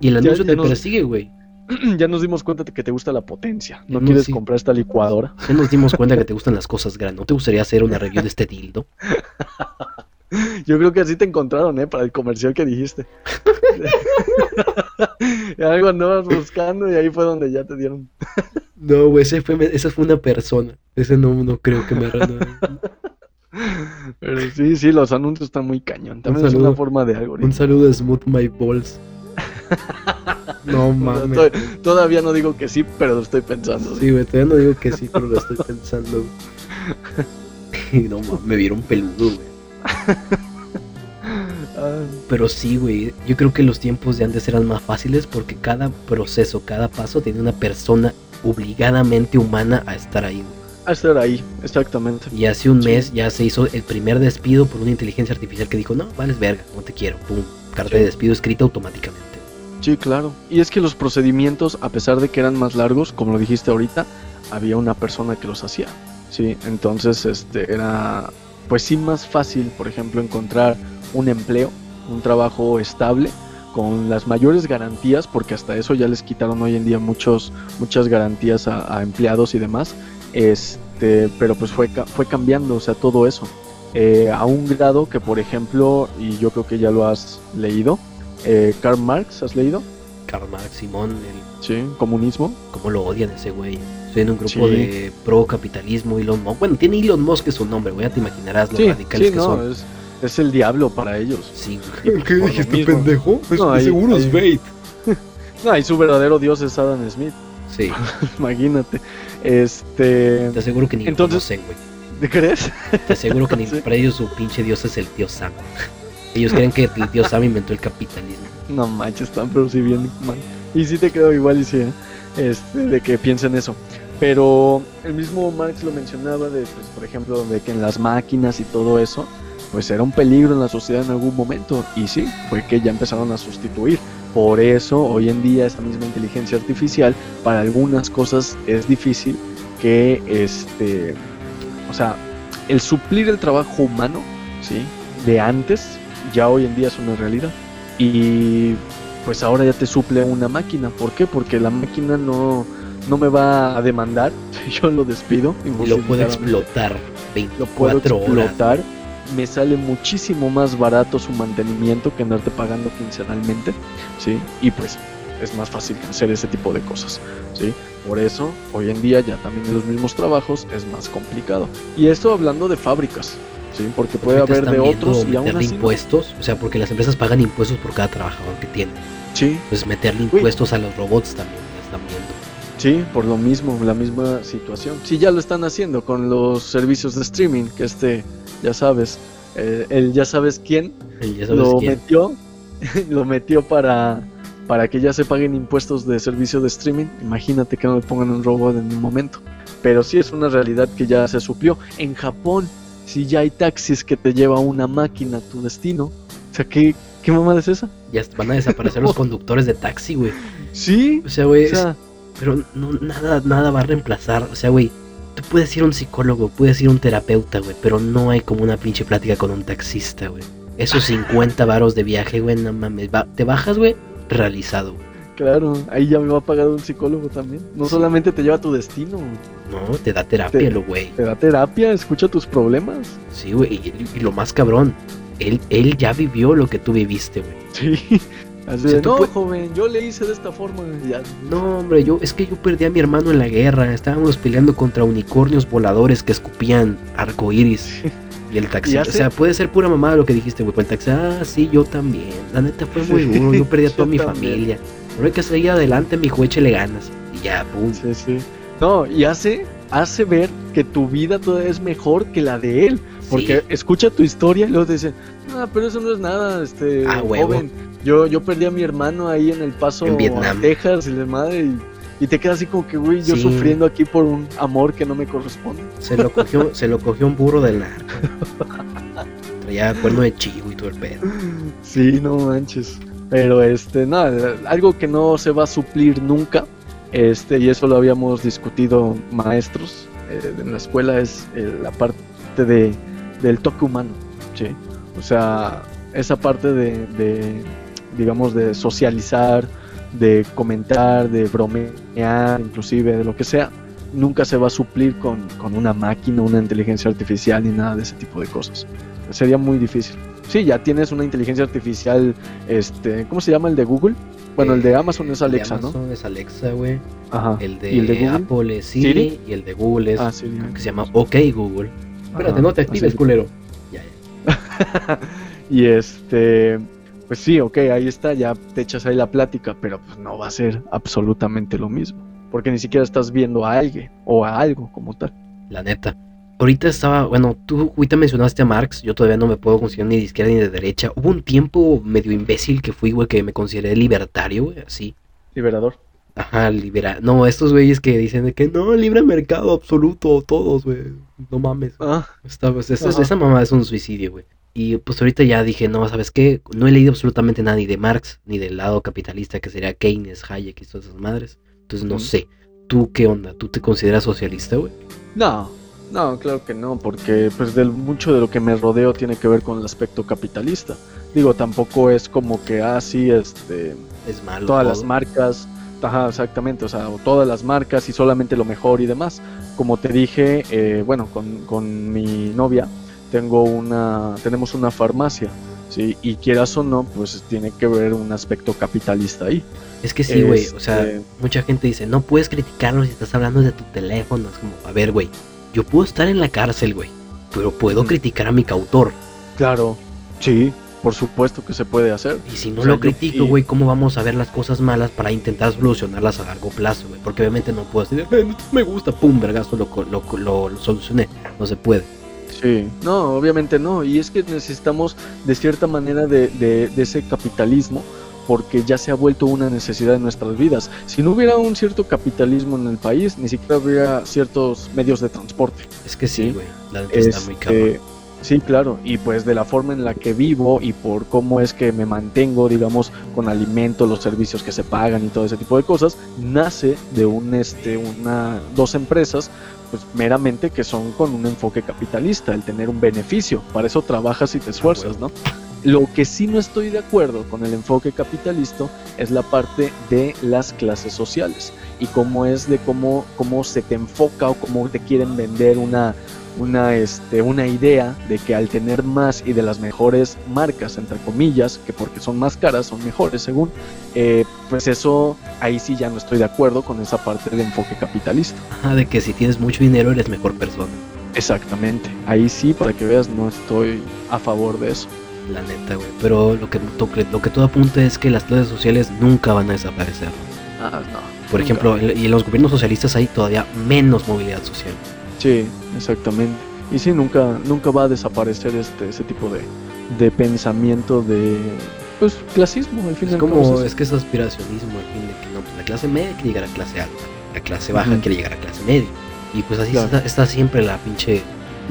Y el Ya- anuncio ya te nos- persigue, güey. ya nos dimos cuenta de que te gusta la potencia. No No, quieres sí. comprar esta licuadora. Ya nos dimos cuenta que te gustan las cosas grandes. ¿No te gustaría hacer una review de este dildo? Yo creo que así te encontraron, ¿eh? Para el comercial que dijiste. Algo andabas buscando y ahí fue donde ya te dieron. No, güey, ese fue, esa fue una persona. Ese no, no creo que me... Pero sí, sí, los anuncios están muy cañón. También es saludo. una forma de Un algoritmo. saludo a Smooth My Balls. No mames. To- Todavía no digo que sí, pero lo estoy pensando. Sí, güey, todavía no digo que sí, pero lo estoy pensando. güey. no mames, me vieron peludo, güey. Pero sí, güey, yo creo que los tiempos de antes eran más fáciles porque cada proceso, cada paso tenía una persona obligadamente humana a estar ahí, güey. a estar ahí, exactamente. Y hace un mes ya se hizo el primer despido por una inteligencia artificial que dijo, no, vales verga, no te quiero, pum, carta de despido escrita automáticamente. Sí, claro. Y es que los procedimientos, a pesar de que eran más largos, como lo dijiste ahorita, había una persona que los hacía. Sí, entonces este era pues sí más fácil, por ejemplo, encontrar un empleo, un trabajo estable con las mayores garantías, porque hasta eso ya les quitaron hoy en día muchos muchas garantías a, a empleados y demás. Este, pero pues fue fue cambiando, o sea, todo eso. Eh, a un grado que, por ejemplo, y yo creo que ya lo has leído, eh, Karl Marx, ¿has leído? Karl Marx, Simón, el, Sí, comunismo. cómo lo odian ese güey. Estoy en un grupo Sí. de pro capitalismo, Elon Musk. Bueno, tiene Elon Musk es su nombre, güey, ya te imaginarás lo Sí, radicales sí, que no, son. es, es el diablo para ellos. Sí, lo mismo- pendejo? Pues, No, seguro es Bait. No, y su verdadero dios es Adam Smith, Sí, imagínate. Este, te aseguro que ni Entonces- lo conocen, güey. ¿Te crees? Te aseguro que ni Sí. para ellos su pinche dios es el tío Sam. Ellos creen que el tío Sam inventó el capitalismo. No manches, están pero sí bien mal. Y sí te creo igual y sí, ¿eh? este, de que piensen eso. Pero el mismo Marx lo mencionaba de, pues, por ejemplo, de que en las máquinas y todo eso, pues era un peligro en la sociedad en algún momento. Y sí, fue que ya empezaron a sustituir. Por eso hoy en día esta misma inteligencia artificial para algunas cosas es difícil que este, o sea, el suplir el trabajo humano, sí, de antes ya hoy en día es una realidad. Y pues ahora ya te suple una máquina. ¿Por qué? Porque la máquina no, no me va a demandar. Yo lo despido. Y lo puedo explotar Lo puedo 24 horas. explotar. Me sale muchísimo más barato su mantenimiento que andarte pagando quincenalmente. ¿sí? Y pues es más fácil hacer ese tipo de cosas. ¿sí? Por eso, hoy en día ya también en los mismos trabajos es más complicado. Y esto hablando de fábricas. ¿sí? Porque puede haber de otros y aún así. impuestos, o sea, porque las empresas pagan impuestos por cada trabajador que tienen. Sí, Pues meterle impuestos a los robots también están viendo. Sí, por lo mismo, la misma situación. Sí, ya lo están haciendo con los servicios de streaming, que este, ya sabes, eh, el ya sabes quién ya sabes lo quién. metió, lo metió para, para que ya se paguen impuestos de servicio de streaming. Imagínate que no le pongan un robot en un momento. Pero sí es una realidad que ya se suplió. En Japón, si ya hay taxis que te lleva una máquina a tu destino, o sea, ¿qué, qué mamada es esa? Ya van a desaparecer los conductores de taxi, güey. Sí, O sea, güey, o sea, pero no, nada, nada va a reemplazar. O sea, güey, tú puedes ir a un psicólogo, puedes ir a un terapeuta, güey, pero no hay como una pinche plática con un taxista, güey. Esos 50 varos de viaje, güey, no mames. va- te bajas, güey, realizado. Claro, ahí ya me va a pagar un psicólogo también. No Sí. solamente te lleva a tu destino, No, te da terapia, Te- lo güey. te da terapia, escucha tus problemas. Sí, güey, y, y lo más cabrón, él, él ya vivió lo que tú viviste, güey. Sí, Así de, no, joven, yo le hice de esta forma. ya. No, hombre, yo es que yo perdí a mi hermano en la guerra. Estábamos peleando contra unicornios voladores que escupían arcoíris. Y el taxi, o sea, puede ser pura mamada lo que dijiste, güey. Pero el taxi, ah, sí, yo también. La neta fue muy duro. Yo perdí a toda mi también. familia. Pero hay que seguir adelante, mi jueche le ganas. Y ya, pum. Sí, sí. No, y hace, hace ver que tu vida todavía es mejor que la de él. Porque Sí. escucha tu historia y luego te dice, ah, pero eso no es nada, este, Ah, joven. Yo, yo perdí a mi hermano ahí en el paso En Vietnam. a Texas y la madre y, y te quedas así como que, güey, yo Sí. sufriendo aquí por un amor que no me corresponde. Se lo cogió, se lo cogió un burro del narco. Traía cuerno de chivo y todo el pedo. Sí, no manches. Pero este, nada, algo que no se va a suplir nunca, este, y eso lo habíamos discutido maestros eh, en la escuela, es eh, la parte de, del toque humano, ¿sí? O sea, esa parte de, de, digamos, de socializar, de comentar, de bromear, inclusive, de lo que sea, nunca se va a suplir con, con una máquina, una inteligencia artificial, ni nada de ese tipo de cosas. Sería muy difícil. Sí, ya tienes una inteligencia artificial, este, ¿cómo se llama el de Google? Bueno, el de Amazon es de Alexa, ¿no? Amazon es Alexa, güey. Ajá. El de, ¿Y el de Google? Apple es Siri, ¿Siri? y el de Google es Ah, sí. que se llama OK Google. Espérate, Ajá, no te actives, culero. Ya, ya. y este, pues sí, ok, ahí está, ya te echas ahí la plática, pero pues no va a ser absolutamente lo mismo, porque ni siquiera estás viendo a alguien o a algo como tal. La neta. Ahorita estaba, bueno, tú ahorita mencionaste a Marx, yo todavía no me puedo considerar ni de izquierda ni de derecha. Hubo un tiempo medio imbécil que fui, güey, que me consideré libertario, güey, así. Liberador. Ajá, liberal. No, estos güeyes que dicen de que no, libre mercado absoluto, todos, güey. No mames. Ah, Esta, pues, esa mamá es un suicidio, güey. Y pues ahorita ya dije, no, ¿sabes qué? No he leído absolutamente nada ni de Marx, ni del lado capitalista que sería Keynes, Hayek y todas esas madres. Entonces no sé. ¿Tú qué onda? ¿Tú te consideras socialista, güey? no, no, claro que no, porque pues del, mucho de lo que me rodeo tiene que ver con el aspecto capitalista. Digo, tampoco es como que, ah, sí, este, Es malo. todas todo. las marcas, ajá, exactamente, o sea, todas las marcas y solamente lo mejor y demás. Como te dije, eh, bueno, con, con mi novia tengo una, tenemos una farmacia, ¿sí? Y quieras o no, pues tiene que ver un aspecto capitalista ahí. Es que sí, güey. O sea, Este- mucha gente dice, no puedes criticarlo si estás hablando de tu teléfono. Es como, a ver, güey. Yo puedo estar en la cárcel, güey. Pero puedo criticar a mi cautor. Claro, sí, por supuesto que se puede hacer. Y si no O sea, lo critico, y- güey, ¿cómo vamos a ver las cosas malas para intentar solucionarlas a largo plazo, güey? Porque obviamente no puedo decir, "Eh, me gusta, pum, vergazo, lo, lo, lo, lo solucioné. No se puede. Sí, no, obviamente no. Y es que necesitamos de cierta manera de, de- de ese capitalismo porque ya se ha vuelto una necesidad en nuestras vidas. Si no hubiera un cierto capitalismo en el país, ni siquiera hubiera ciertos medios de transporte. Es que sí, Sí. güey. La neta está muy Este, cabrón. sí, claro. Y pues de la forma en la que vivo y por cómo es que me mantengo, digamos, con alimento, los servicios que se pagan y todo ese tipo de cosas, nace de un, este, una, dos empresas pues meramente que son con un enfoque capitalista, el tener un beneficio. Para eso trabajas y te esfuerzas, ¿no? Lo que sí no estoy de acuerdo con el enfoque capitalista es la parte de las clases sociales y cómo es de cómo, cómo se te enfoca o cómo te quieren vender una, una, este, una idea de que al tener más y de las mejores marcas, entre comillas, que porque son más caras, son mejores según, eh, pues eso ahí sí ya no estoy de acuerdo con esa parte del enfoque capitalista. Ajá, de que si tienes mucho dinero eres mejor persona. Exactamente. Ahí sí, para que veas, no estoy a favor de eso. La neta, güey. Pero lo que, lo que todo apunta es que las clases sociales nunca van a desaparecer. Ah, no. Por Nunca. ejemplo, y en los gobiernos socialistas hay todavía menos movilidad social. Sí, exactamente. Y sí, nunca, nunca va a desaparecer este, ese tipo de, de pensamiento de pues clasismo al fin Es al cabo como, es que es aspiracionismo, al fin de que no, pues la clase media quiere llegar a clase alta, la clase baja Ujú. quiere llegar a clase media. Y pues así Claro. está, está siempre la pinche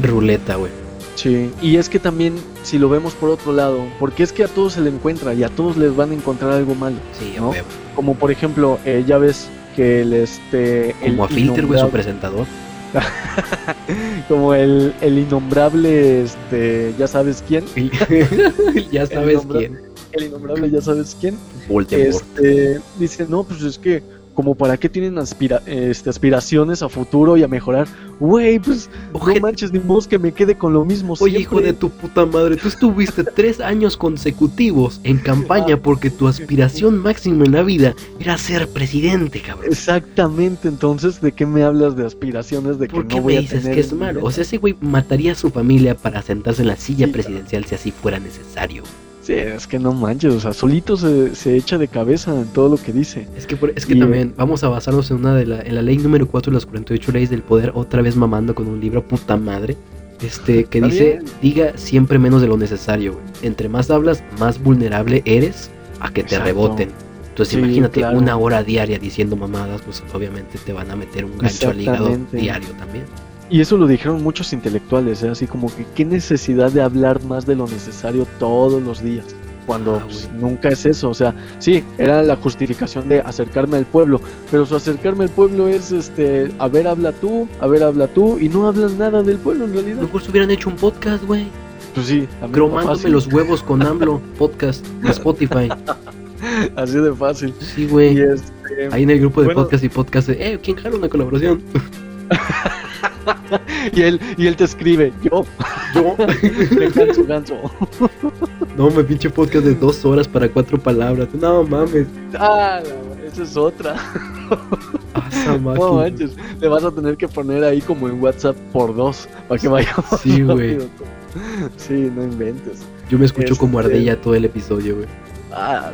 ruleta, güey. Sí, y es que también, si lo vemos por otro lado, porque es que a todos se le encuentra y a todos les van a encontrar algo malo. Sí, ¿No? Como por ejemplo, eh, ya ves que el este. el Como a Filter, güey, su presentador. Como el, el innombrable, este. Ya sabes quién. ya sabes quién. El innombrable, ya sabes quién. Voldemort. Este. Dice, no, pues es que como para qué tienen aspira este, aspiraciones a futuro y a mejorar. Güey, pues Oje- no manches, ni modo que me quede con lo mismo. Oye, siempre. hijo de tu puta madre, tú estuviste tres años consecutivos en campaña porque tu aspiración máxima en la vida era ser presidente, cabrón. Exactamente, entonces, ¿de qué me hablas de aspiraciones de que ¿Por qué no voy me a dices tener que es malo? O sea, ese güey mataría a su familia para sentarse en la silla presidencial si así fuera necesario. Sí, es que no manches, o sea, solito se, se echa de cabeza en todo lo que dice. Es que, por- es que Y, también vamos a basarnos en una de la, en la ley número 4 de las 48 leyes del poder, otra vez mamando con un libro, puta madre. Este, que dice, bien. diga siempre menos de lo necesario, güey. Entre más hablas, más vulnerable eres a que te Exacto. reboten. Entonces Sí, imagínate claro. una hora diaria diciendo mamadas, pues obviamente te van a meter un gancho al hígado diario también. Y eso lo dijeron muchos intelectuales, ¿eh? así como que qué necesidad de hablar más de lo necesario todos los días. Cuando Ah, pues, nunca es eso, o sea, sí, era la justificación de acercarme al pueblo, pero su acercarme al pueblo es, este, a ver, habla tú, a ver, habla tú, y no hablan nada del pueblo en realidad. Mejor se hubieran hecho un podcast, güey. Pues sí, Cromándome los huevos con AMLO, podcast, de Spotify. así de fácil. Sí, güey. Este, Ahí en el grupo de Bueno. podcast y podcast, eh, ¿quién jala una colaboración? y él, y él te escribe, yo, Yo. de ganso, ganso. No, me pinche podcast de dos horas para cuatro palabras. No mames. Ah, esa es otra. Asa No manches, le vas a tener que poner ahí como en WhatsApp por dos para que vayamos. Sí, güey. Sí, no inventes. Yo me escucho como Este- ardilla todo el episodio, güey. Ah,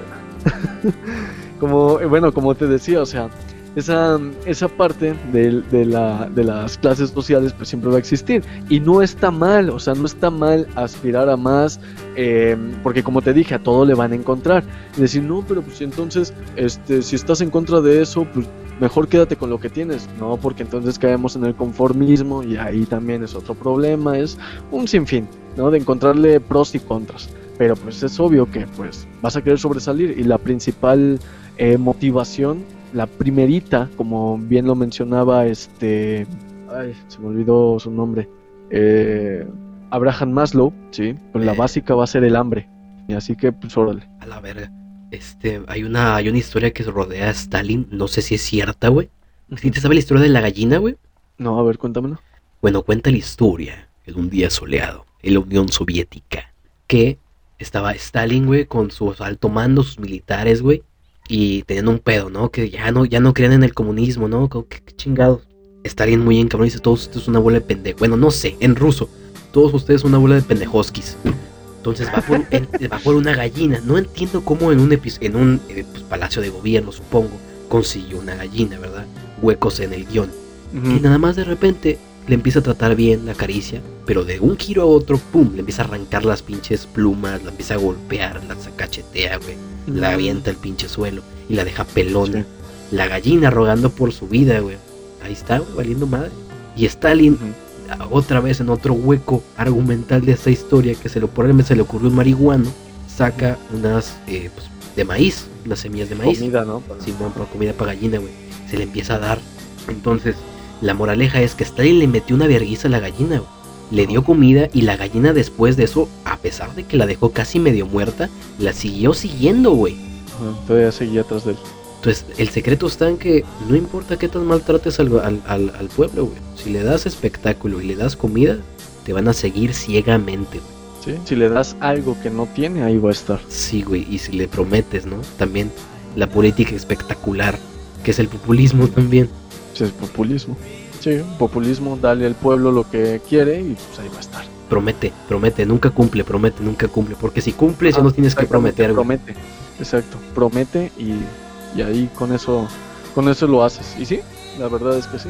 como, eh, bueno, como te decía, o sea, esa, esa parte de, la, de las clases sociales pues siempre va a existir. Y no está mal, o sea, no está mal aspirar a más, eh, porque como te dije, a todo le van a encontrar. Y decir, no, pero pues entonces, este, si estás en contra de eso, pues mejor quédate con lo que tienes. No, porque entonces caemos en el conformismo y ahí también es otro problema, es un sinfín, ¿no? De encontrarle pros y contras. Pero pues es obvio que pues vas a querer sobresalir y la principal eh, motivación, la primerita, como bien lo mencionaba este, ay, se me olvidó su nombre, eh, Abraham Maslow, sí, pues la Eh. básica va a ser el hambre. Y así que pues órale. A la verga. Este, hay una, hay una historia que rodea a Stalin. No sé si es cierta, güey. ¿Sí te sabe la historia de la gallina, güey? No, a ver, cuéntamelo. Bueno, cuenta la historia en un día soleado en la Unión Soviética. Que estaba Stalin, güey, con su alto mando, sus militares, güey. Y tenían un pedo, ¿no? Que ya no, ya no creían en el comunismo, ¿no? Que, que chingados. Stalin muy encabrón dice, todos ustedes son una bola de pendejos. Bueno, no sé, en ruso. Todos ustedes son una bola de pendejoskis. Entonces va por, en- va por una gallina. No entiendo cómo en un, en un eh, pues, palacio de gobierno, supongo, consiguió una gallina, ¿verdad? Huecos en el guion. Y nada más de repente le empieza a tratar bien, la acaricia, pero de un giro a otro, pum, le empieza a arrancar las pinches plumas, la empieza a golpear, la cachetea, güey, la avienta al pinche suelo y la deja pelona. La gallina rogando por su vida, güey. Ahí está, güey, valiendo madre. Y Stalin, a- otra vez en otro hueco argumental de esta historia que se le, probablemente se le ocurrió un marihuano, saca unas eh, pues, de maíz, unas semillas de maíz. Comida, ¿no? Para- Simón, para comida para gallina, güey. Se le empieza a dar. Entonces, la moraleja es que Stalin le metió una vergüenza a la gallina, güey. Le dio comida y la gallina después de eso, a pesar de que la dejó casi medio muerta, la siguió siguiendo, güey. Todavía seguía atrás de él. Entonces, el secreto está en que no importa qué tan maltrates al, al, al, al pueblo, güey. Si le das espectáculo y le das comida, te van a seguir ciegamente, güey. ¿sí? Si le das algo que no tiene, ahí va a estar. Sí, güey. Y si le prometes, ¿no? También la política espectacular, que es el populismo también. Sí, es populismo. Sí, populismo, dale al pueblo lo que quiere y pues ahí va a estar. promete, promete, nunca cumple, promete, nunca cumple. Porque si cumples ya Ah, no tienes que prometer, güey. Promete, exacto, promete y, y ahí con eso, con eso lo haces. Y sí, la verdad es que sí.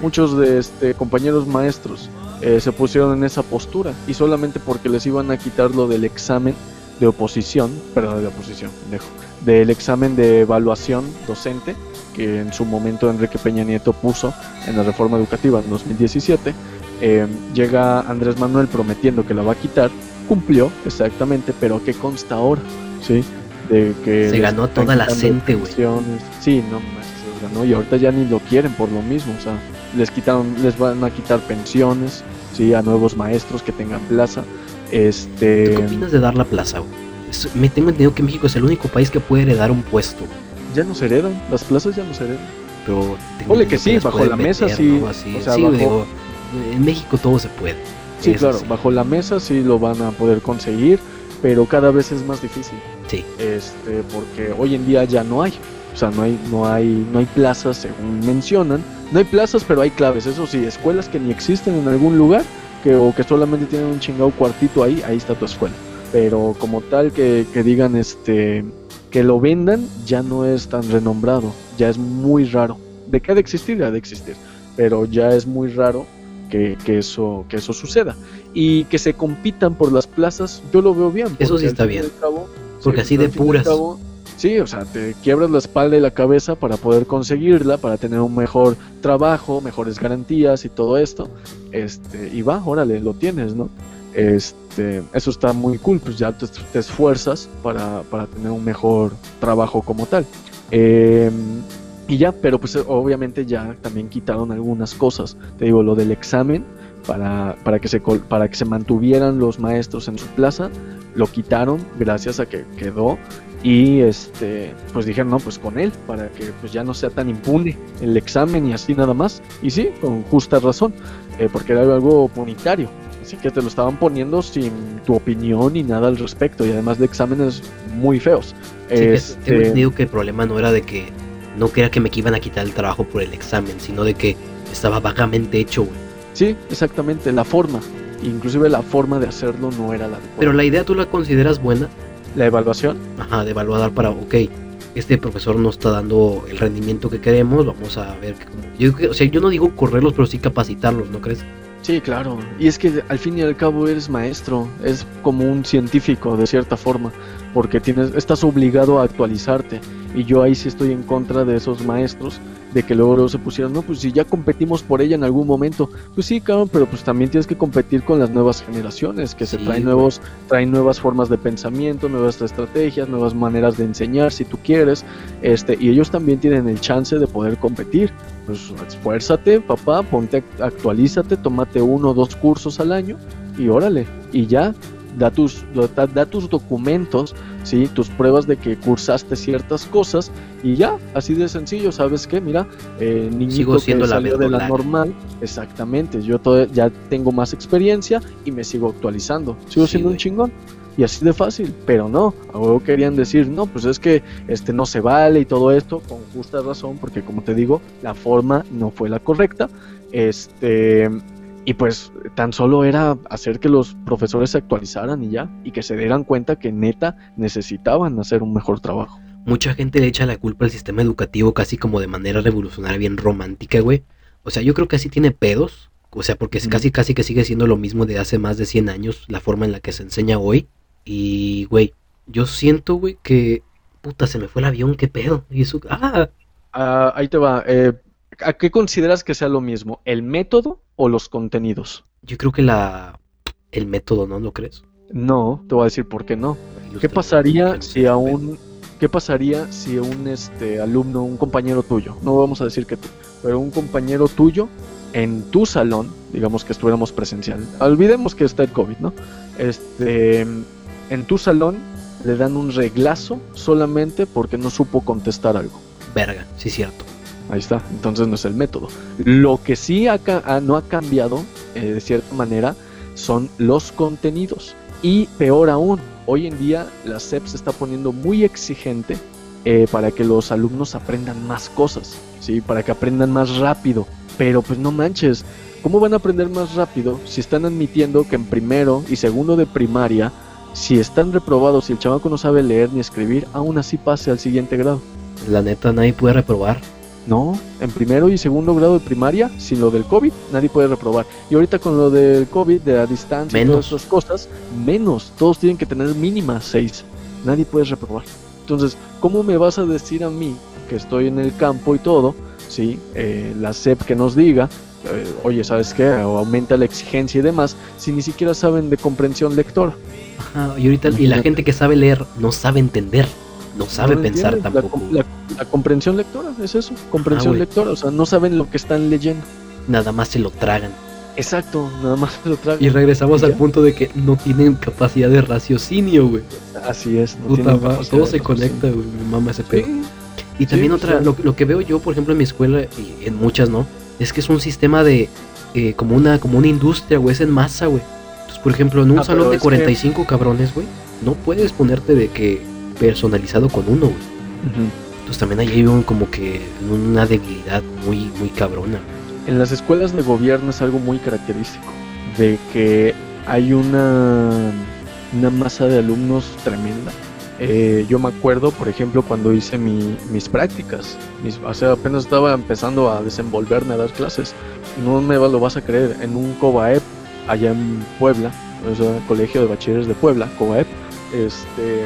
Muchos de este compañeros maestros eh, se pusieron en esa postura y solamente porque les iban a quitar lo del examen de oposición, perdón, de oposición, pendejo, del examen de evaluación docente que en su momento Enrique Peña Nieto puso en la reforma educativa en 2017, eh, llega Andrés Manuel prometiendo que la va a quitar, cumplió exactamente, pero ¿qué consta ahora? ¿Sí? De que Se ganó toda la gente, güey. Sí, no más, se ganó y ahorita ya ni lo quieren por lo mismo, o sea, les quitaron, les van a quitar pensiones, sí, a nuevos maestros que tengan plaza. Este, ¿Tú qué opinas de dar la plaza, güey? Me tengo entendido que México es el único país que puede heredar un puesto. Ya no se heredan, las plazas ya no se heredan. Pero Ponle que sí, bajo la mesa sí, ¿no? Así, o sea, sí, bajo- digo, en México todo se puede. Sí, claro, bajo la mesa sí lo van a poder conseguir, pero cada vez es más difícil. Sí. Este, porque hoy en día ya no hay. O sea, no hay, no hay, no hay plazas según mencionan. No hay plazas, pero hay claves. Eso sí, escuelas que ni existen en algún lugar, que, o que solamente tienen un chingado cuartito ahí, ahí está tu escuela. Pero como tal que, que digan este que lo vendan, ya no es tan renombrado, ya es muy raro. De que ha de existir, ha de existir. Pero ya es muy raro que, que eso, que eso suceda. Y que se compitan por las plazas, yo lo veo bien. Eso sí está bien. cabo- Porque así de puras. cabo, Sí, o sea, te quiebras la espalda y la cabeza para poder conseguirla, para tener un mejor trabajo, mejores garantías y todo esto. Este, y va, órale, lo tienes, ¿no? Este, eso está muy cool, pues ya te, esfuerzas para, para tener un mejor trabajo como tal. Eh, y ya, pero pues obviamente ya también quitaron algunas cosas. Te digo, lo del examen para, para, que, se, para que se mantuvieran los maestros en su plaza, lo quitaron gracias a que quedó y este pues dijeron no pues con él para que pues ya no sea tan impune el examen y así nada más y sí con justa razón eh, porque era algo punitario así que te lo estaban poniendo sin tu opinión ni nada al respecto y además de exámenes muy feos Sí, que Este, tengo entendido que el problema no era de que no creía que me iban a quitar el trabajo por el examen, sino de que estaba vagamente hecho, güey. sí exactamente la forma inclusive la forma de hacerlo no era la adecuada. Pero la idea tú la consideras buena, la evaluación ajá, de evaluar para, ok, este profesor no está dando el rendimiento que queremos, vamos a ver. que- Yo, o sea, yo no digo correrlos, pero sí capacitarlos, ¿no crees? Sí, claro. Y es que al fin y al cabo eres maestro, es como un científico de cierta forma, porque tienes, estás obligado a actualizarte. Y yo ahí sí estoy en contra de esos maestros, de que luego, luego se pusieron, no, pues si ya competimos por ella en algún momento, pues sí, cabrón, pero pues también tienes que competir con las nuevas generaciones, que se traen nuevos, traen nuevas formas de pensamiento, nuevas estrategias, nuevas maneras de enseñar, si tú quieres, este, y ellos también tienen el chance de poder competir. Pues esfuérzate, papá, ponte, actualízate, tómate uno o dos cursos al año y órale, y ya, da tus, da, da tus documentos, ¿sí? tus pruebas de que cursaste ciertas cosas y ya, así de sencillo, ¿sabes qué? Mira, eh, niñito Sigo siendo que la salió de la normal, exactamente, yo to- ya tengo más experiencia y me sigo actualizando, sigo Sí, siendo un chingón. Y así de fácil, pero no, a huevo querían decir, no, pues es que este no se vale y todo esto, con justa razón, porque como te digo, la forma no fue la correcta. Este, y pues tan solo era hacer que los profesores se actualizaran y ya, y que se dieran cuenta que neta necesitaban hacer un mejor trabajo. Mucha gente le echa la culpa al sistema educativo casi como de manera revolucionaria, bien romántica, güey. O sea, yo creo que así tiene pedos. O sea, porque es casi casi que sigue siendo lo mismo de hace más de 100 años, la forma en la que se enseña hoy. Y, güey, yo siento, güey, que... Puta, se me fue el avión, qué pedo. Y eso... Ah, Ah, ahí te va. eh, ¿A qué consideras que sea lo mismo? ¿El método o los contenidos? yo creo que la... El método, ¿no? ¿Lo crees? No, te voy a decir por qué no. ¿Qué pasaría si a un qué pasaría si un este alumno, un compañero tuyo, no vamos a decir que tú, pero un compañero tuyo en tu salón, digamos que estuviéramos presencial. Olvidemos que está el COVID, ¿no? Este en tu salón le dan un reglazo solamente porque no supo contestar algo. Verga, sí, cierto. Ahí está, entonces no es el método. Lo que sí ha ah, no ha cambiado, eh, de cierta manera, son los contenidos. Y peor aún, hoy en día la SEP se está poniendo muy exigente eh, para que los alumnos aprendan más cosas, ¿sí? para que aprendan más rápido. Pero pues no manches, ¿cómo van a aprender más rápido si están admitiendo que en primero y segundo de primaria, si están reprobados, si el chamaco no sabe leer ni escribir, aún así pase al siguiente grado? La neta, nadie puede reprobar. No, en primero y segundo grado de primaria, sin lo del COVID, nadie puede reprobar. Y ahorita con lo del COVID, de la distancia y Menos. todas esas cosas, menos. Todos tienen que tener mínima 6. Nadie puede reprobar. Entonces, ¿cómo me vas a decir a mí, que estoy en el campo y todo, sí, eh, la SEP que nos diga, eh, oye, ¿sabes qué? O aumenta la exigencia y demás, si ni siquiera saben de comprensión lectora. Ajá, y ahorita y la gente que sabe leer no sabe entender, no sabe No pensar tampoco. La, la comprensión lectora, es eso, comprensión güey. lectora, o sea, no saben lo que están leyendo. Nada más se lo tragan. Exacto, nada más lo tragan. Y regresamos ¿Y al punto de que no tienen capacidad de raciocinio, güey. Así es. no Puta todo se conecta, güey. Mi mamá ese pedo. Sí. Y también otra, ya. lo, lo que veo yo, por ejemplo, en mi escuela y en muchas, ¿no? Es que es un sistema de, eh, como una como una industria, güey, es en masa, güey. Entonces, por ejemplo, en un Ah, salón de es que- 45 cabrones, güey, no puedes ponerte de que personalizado con uno. Entonces también ahí hay un, como que una debilidad muy, muy cabrona. En las escuelas de gobierno es algo muy característico, de que hay una, una masa de alumnos tremenda. Eh, yo me acuerdo, por ejemplo, cuando hice mi- mis prácticas, mis- o sea, apenas estaba empezando a desenvolverme a dar clases. No me lo vas a creer, en un COBAEP, allá en Puebla, o sea, Colegio de Bachilleres de Puebla, COBAEP, este,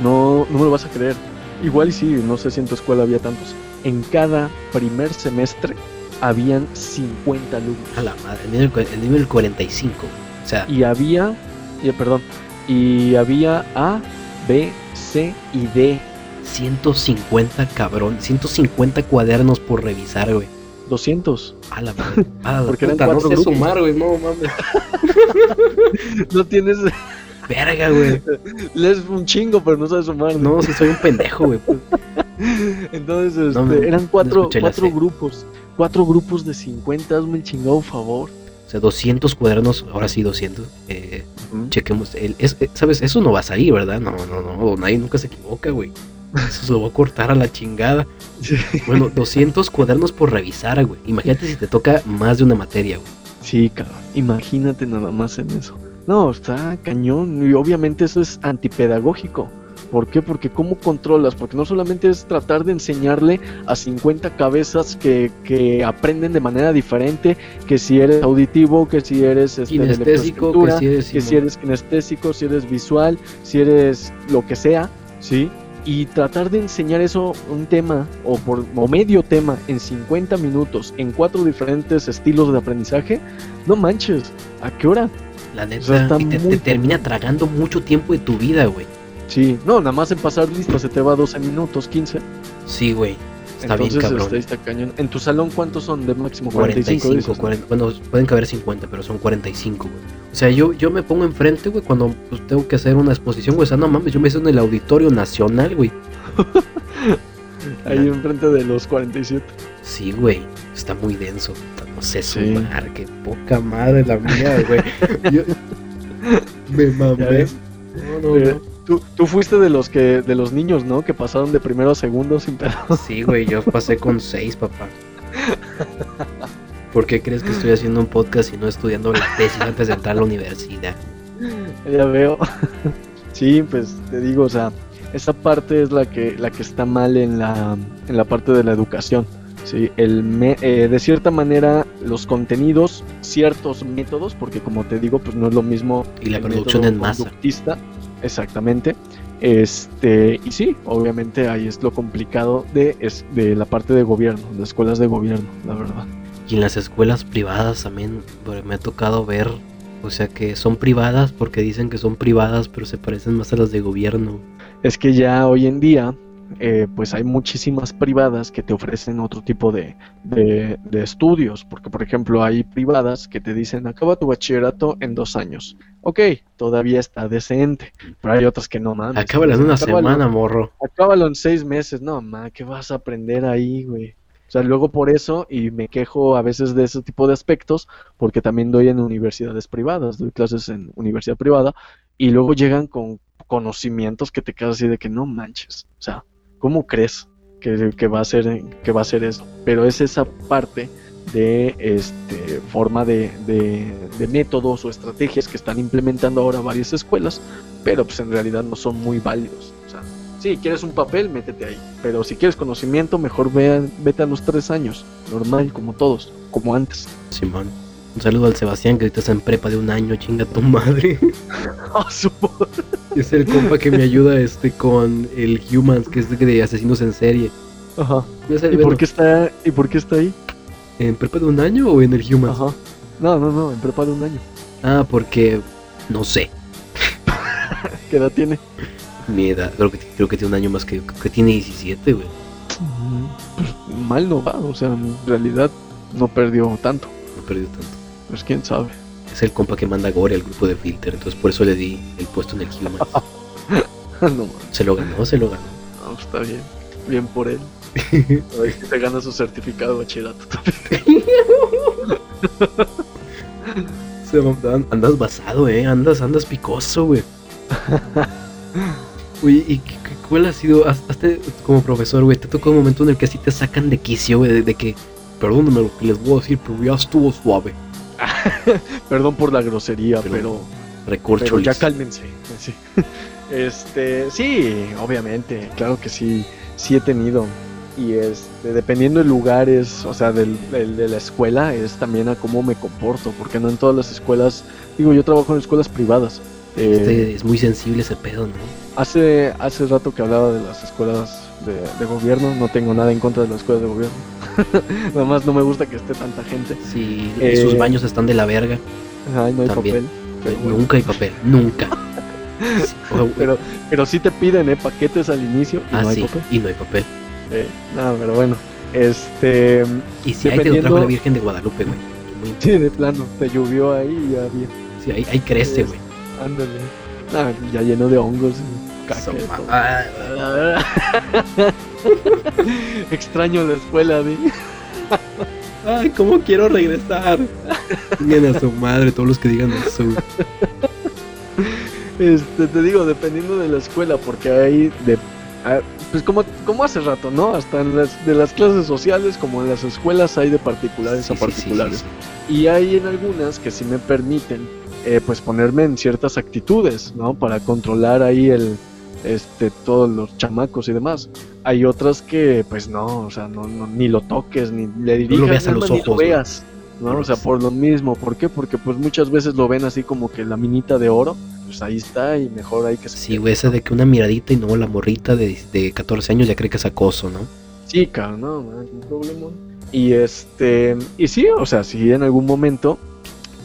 no, no me lo vas a creer. Igual y sí, no sé si en tu escuela había tantos. En cada primer semestre habían 50 alumnos. A la madre, el nivel, el nivel 45. O sea, Y había, y, perdón, y había A, B, C y D. 150 cabrón, 150 cuadernos por revisar, güey. 200. A la madre. A la Porque eran puta, no sé grupos. sumar, güey, no mames. No tienes, Verga, güey. lees un chingo, pero no sabes sumar. No, si soy un pendejo, güey. pues. Entonces, este, No, eran cuatro, cuatro grupos. Cuatro grupos de 50, hazme el chingado favor. O sea, 200 cuadernos, ahora sí 200. Eh, chequemos. El, es, eh, ¿Sabes? Eso no va a salir, ¿verdad? No, no, no. Nadie nunca se equivoca, güey. Eso se lo va a cortar a la chingada. Sí. Bueno, 200 cuadernos por revisar, güey. Imagínate si te toca más de una materia, güey. Sí, cabrón. Imagínate nada más en eso. No, está cañón. Y obviamente eso es antipedagógico. ¿Por qué? Porque ¿cómo controlas? Porque no solamente es tratar de enseñarle a 50 cabezas que, que aprenden de manera diferente, que si eres auditivo, que si eres este, Kinestésico, que si eres. que si eres kinestésico, si eres visual, si eres lo que sea, ¿sí? Y tratar de enseñar eso, un tema o, por, o medio tema en 50 minutos, en cuatro diferentes estilos de aprendizaje, no manches, ¿a qué hora? La neta, O sea, está y te, termina tragando mucho tiempo de tu vida, güey. Sí, no, nada más en pasar lista se te va 12 minutos, 15. Sí, güey. Está Entonces, bien cabrón. este, está cañón. ¿En tu salón cuántos son de máximo? 45, 45, dices, ¿no? 40, bueno, pueden caber 50, pero son 45, güey. O sea, yo, yo me pongo enfrente, güey, cuando pues, tengo que hacer una exposición, güey. O sea, no mames, yo me hice en el Auditorio Nacional, güey. Ahí enfrente de los 47. Sí, güey. Está muy denso. Sé Sí. sumar, qué poca madre la mía, güey. Yo- Me ¿Ya mamé. No, no, no. Tú, tú fuiste de los que de los niños, ¿no? Que pasaron de primero a segundo sin pedo. Sí, güey, yo pasé con 6, papá. ¿Por qué crees que estoy haciendo un podcast y no estudiando la tesis antes de entrar a la universidad? Ya veo. Sí, pues te digo, o sea, esa parte es la que la que está mal en la en la parte de la educación. Sí, el me- eh, de cierta manera los contenidos, ciertos métodos, porque como te digo, pues no es lo mismo Y la producción en masa. exactamente. Este, y sí, obviamente ahí es lo complicado de, es, de la parte de gobierno, de escuelas de gobierno, la verdad. Y en las escuelas privadas también me ha tocado ver, o sea, que son privadas porque dicen que son privadas, pero se parecen más a las de gobierno. Es que ya hoy en día, eh, pues hay muchísimas privadas que te ofrecen otro tipo de, de- de estudios, porque por ejemplo hay privadas que te dicen, acaba tu bachillerato en dos años. Ok, todavía está decente, pero hay otras que no mames. Acábala en una Acábalo- semana, morro. Acábalo en seis meses, no, ma, ¿qué vas a aprender ahí, güey? O sea, luego por eso, y me quejo a veces de ese tipo de aspectos, porque también doy en universidades privadas, doy clases en universidad privada, y luego llegan con conocimientos que te quedas así de que no manches. O sea, ¿cómo crees que, va a ser que va a ser eso? Pero es esa parte de este forma de, de- métodos o estrategias que están implementando ahora varias escuelas, pero pues en realidad no son muy válidos. O sea, si quieres un papel, métete ahí. Pero si quieres conocimiento, mejor ve vete a los tres años. Normal, como todos, como antes. Simón. Un saludo al Sebastián que ahorita está en prepa de un año, chinga tu madre. Ah, su- es el compa que me ayuda este con el Humans, que es de, asesinos en serie. Ajá. ¿Es el ¿Y por qué está, y por qué está ahí? ¿En prepa de un año o en el Humans? Ajá. No, no, no, en prepa de un año. Ah, porque no sé. ¿Qué edad tiene? Mi edad, creo que, creo que tiene un año más que yo, creo que tiene 17, güey. Pues, mal no va, o sea, en realidad no perdió tanto. No perdió tanto. Pues quién sabe. Es el compa que manda Gore al grupo de Filter, entonces por eso le di el puesto en el Humans. no, man, se lo ganó, se lo ganó. no, está bien. Bien por él. Se gana su certificado de bachillerato Se an- andas basado, eh. Andas, andas picoso, güey. Oye, ¿y cuál ha sido? Hazte como profesor, güey. Te tocó un momento en el que así te sacan de quicio, güey. De, de que, perdóname lo que les voy a decir, pero ya estuvo suave. Perdón por la grosería, Pero- pero, ya cálmense. Sí. Este, sí, obviamente, claro que sí, sí he tenido. Y este, dependiendo del lugar, es, o sea, del, del- de la escuela, es también a cómo me comporto, porque no en todas las escuelas, digo, yo trabajo en escuelas privadas. Eh, Este, es muy sensible ese pedo, ¿no? Hace, hace rato que hablaba de las escuelas de, de gobierno, no tengo nada en contra de las escuelas de gobierno. Nada más no me gusta que esté tanta gente. Sí, Eh, sus baños están de la verga. Ay, no hay También. papel. Bueno. Nunca hay papel, nunca. Sí, pero, pero sí te piden ¿eh? paquetes al inicio y ah, no hay sí, papel. y no hay papel. Eh, no, pero bueno. Este. Y si ahí te lo Dependiendo- trajo la Virgen de Guadalupe, güey. Muy- Sí, de plano. Te llovió ahí y ya bien. Sí, ahí, ahí crece, güey. Ándale. Ah, ya lleno de hongos. y Ah, Extraño la escuela, ¿vi? Ay, ¿cómo quiero regresar? Digan a su madre todos los que digan eso. Este, te digo, dependiendo de la escuela, porque hay de. ah, Pues como, como hace rato, ¿no? Hasta en las, de las clases sociales, como en las escuelas, hay de particulares Sí, a particulares. sí, sí. Y hay en algunas que sí me permiten, eh, pues ponerme en ciertas actitudes, ¿no? Para controlar ahí el, este, todos los chamacos y demás. Hay otras que, pues no, o sea, no, no- ni lo toques, ni le dirijas, veas a los ni lo ojos, ¿no? veas, ¿no? No O sea, lo por lo mismo, ¿por qué? Porque pues muchas veces lo ven así como que la minita de oro, pues ahí está y mejor hay que se Sí, güey, ese de que una miradita y no la morrita de, de 14 años ya cree que es acoso, ¿no? Sí, cabrón, no, man, un problema. Y este, y sí, o sea, sí en algún momento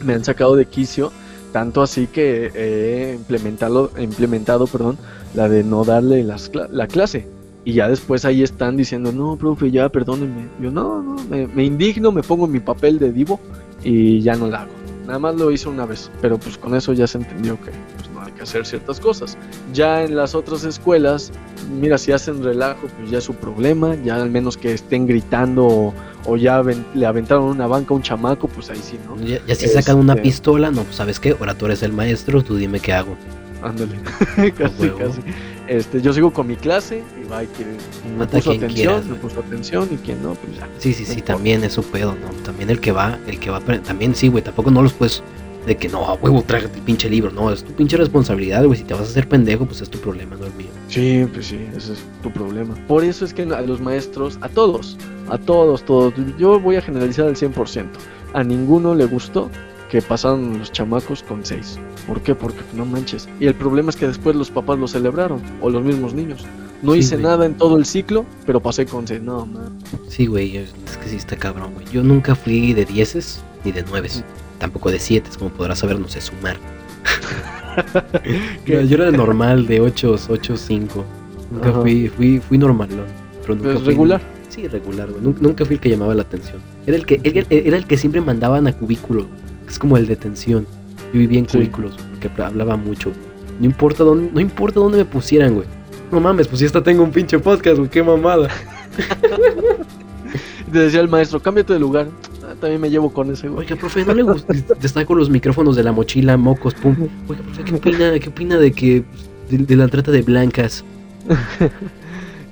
me han sacado de quicio, tanto así que he implementado, implementado, perdón, la de no darle las la clase. Y ya después ahí están diciendo, no, profe, ya perdónenme. Yo, no, no, me, me indigno, me pongo mi papel de divo y ya no la hago. Nada más lo hice una vez, pero pues con eso ya se entendió que pues, no hay que hacer ciertas cosas. Ya en las otras escuelas, mira, si hacen relajo, pues ya es su problema, ya al menos que estén gritando o, o ya le aventaron una banca a un chamaco, pues ahí sí, ¿no? Ya, ya si sacan una Este- pistola, no, pues sabes qué, ahora tú eres el maestro, tú dime qué hago. Ándale, casi, casi. Este, yo sigo con mi clase y va, y quien me Mata puso atención, quieras, me puso atención y quien no, pues ya. Sí, sí, sí, también es su pedo, ¿no? También el que va, el que va, también sí, güey, tampoco no los puedes de que no, a huevo, trágate el pinche libro, no, es tu pinche responsabilidad, güey, si te vas a hacer pendejo, pues es tu problema, no el mío. Sí, pues sí, ese es tu problema. Por eso es que a los maestros, a todos, a todos, todos, yo voy a generalizar al 100%. A ninguno le gustó que pasaron los chamacos con 6. ¿Por qué? Porque no manches. Y el problema es que después los papás lo celebraron, o los mismos niños. No Sí, hice güey. nada en todo el ciclo, pero pasé con 6. No, man. Sí, güey, es que sí está cabrón, güey. Yo nunca fui de dieces ni de nueves, tampoco de siete, como podrás saber, no sé sumar. Yo, yo era normal, de 8, 8, 5. Nunca Ajá. fui, fui, fui normal, pero nunca fui- regular. Sí, regular, güey. Nunca, nunca fui el que llamaba la atención. Era el que, era, era el que siempre mandaban a cubículo. Es como el de detención. Yo vivía en Sí. cubículos porque hablaba mucho. No importa dónde, no importa dónde me pusieran, güey. No mames, pues si hasta tengo un pinche podcast, güey, qué mamada. Te decía el maestro, cámbiate de lugar. Ah, también me llevo con ese, güey. Oiga, profe, ¿no le gusta? Está con los micrófonos de la mochila, mocos, pum. Oiga, profe, ¿qué opina, qué opina de que de, de la trata de blancas?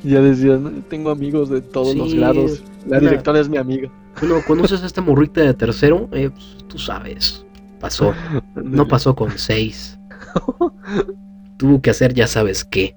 Ya decías, "No, tengo amigos de todos los Sí, grados. La una- directora es mi amiga. Bueno, ¿conoces a esta morrita de tercero? Eh, pues, tú sabes. Pasó. No pasó con seis. Tuvo que hacer ya sabes qué.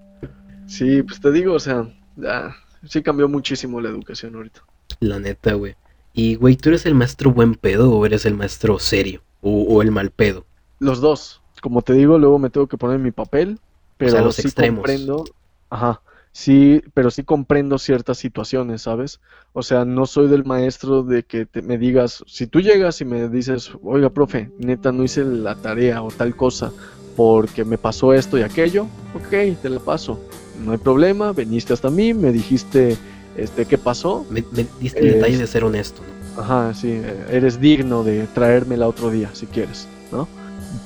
Sí, pues te digo, o sea, ya, sí cambió muchísimo la educación ahorita. La neta, güey. Y, güey, ¿tú eres el maestro buen pedo o eres el maestro serio? O, o el mal pedo. Los dos. Como te digo, luego me tengo que poner mi papel, pero sea, los sí extremos. comprendo. Ajá. Sí, pero sí comprendo ciertas situaciones, ¿sabes? O sea, no soy del maestro de que te- me digas, si tú llegas y me dices, oiga, profe, neta, no hice la tarea o tal cosa porque me pasó esto y aquello, ok, te la paso. No hay problema, viniste hasta mí, me dijiste, este, ¿qué pasó? Me, me diste el detalle de ser honesto, ¿no? Ajá, sí, eh, eres digno de traérmela otro día, si quieres, ¿no?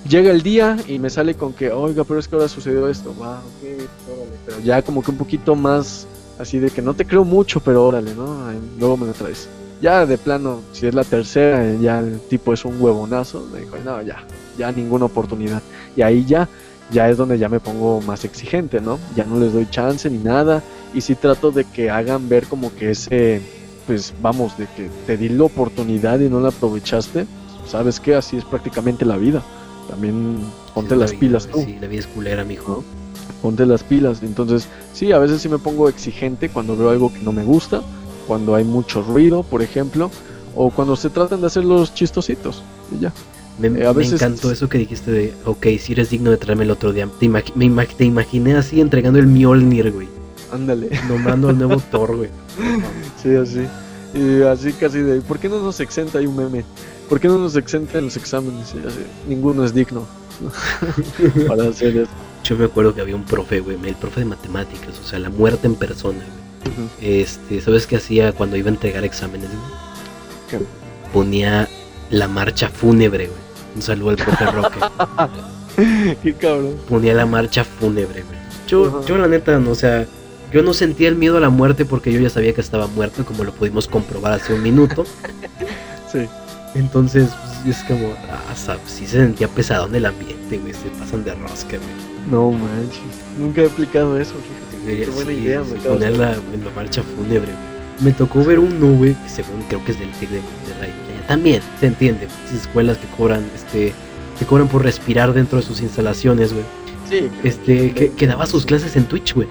Llega el día y me sale con que, oiga, pero es que ahora sucedió esto, va, ok, órale", pero ya como que un poquito más Así de que no te creo mucho, pero órale, ¿no? Luego me lo traes. Ya de plano, si es la tercera, ya el tipo es un huevonazo. Me dijo, no, ya, ya ninguna oportunidad. Y ahí ya, ya es donde ya me pongo más exigente, ¿no? Ya no les doy chance ni nada. Y sí trato de que hagan ver como que ese, pues vamos, de que te di la oportunidad y no la aprovechaste. ¿Sabes qué? Así es prácticamente la vida. También ponte Sí, las la pilas tú Sí, la vida es culera, mijo. ponte las pilas. Entonces, sí, a veces sí me pongo exigente cuando veo algo que no me gusta, cuando hay mucho ruido, por ejemplo, o cuando se tratan de hacer los chistositos. Y ya. Me, Eh, a me veces- encantó eso que dijiste de, ok, si eres digno de traerme el otro día. Te, me imag- te imaginé así entregando el Mjolnir, güey. Ándale. Nombrando al nuevo Thor, güey. Sí, así. Y así casi de, ¿por qué no nos exenta? Hay un meme. ¿Por qué no nos exenta en los exámenes? Ninguno es digno para hacer eso. Yo me acuerdo que había un profe, güey, el profe de matemáticas, o sea, la muerte en persona, güey. Este, ¿sabes qué hacía cuando iba a entregar exámenes, güey? ¿Qué? Ponía la marcha fúnebre, güey. Un saludo al profe Roque. Qué cabrón. Ponía la marcha fúnebre, güey. Yo, yo la neta, no, o sea, yo no sentía el miedo a la muerte porque yo ya sabía que estaba muerto, como lo pudimos comprobar hace un minuto. Sí. Entonces, pues, es como, ah, sabes, sí se sentía pesadón el ambiente, güey, se pasan de rosca, güey. No manches. Nunca he aplicado eso, fíjate. Debería- Qué buena sí, idea, sí, me acabas de- poner la, en la marcha fúnebre, güey. Me tocó ver uno, güey, que según creo que es del TEC de Monterrey. También, se entiende, esas escuelas que cobran, este, que cobran por respirar dentro de sus instalaciones, güey. Sí. Este, que, que daba sus clases en Twitch, güey.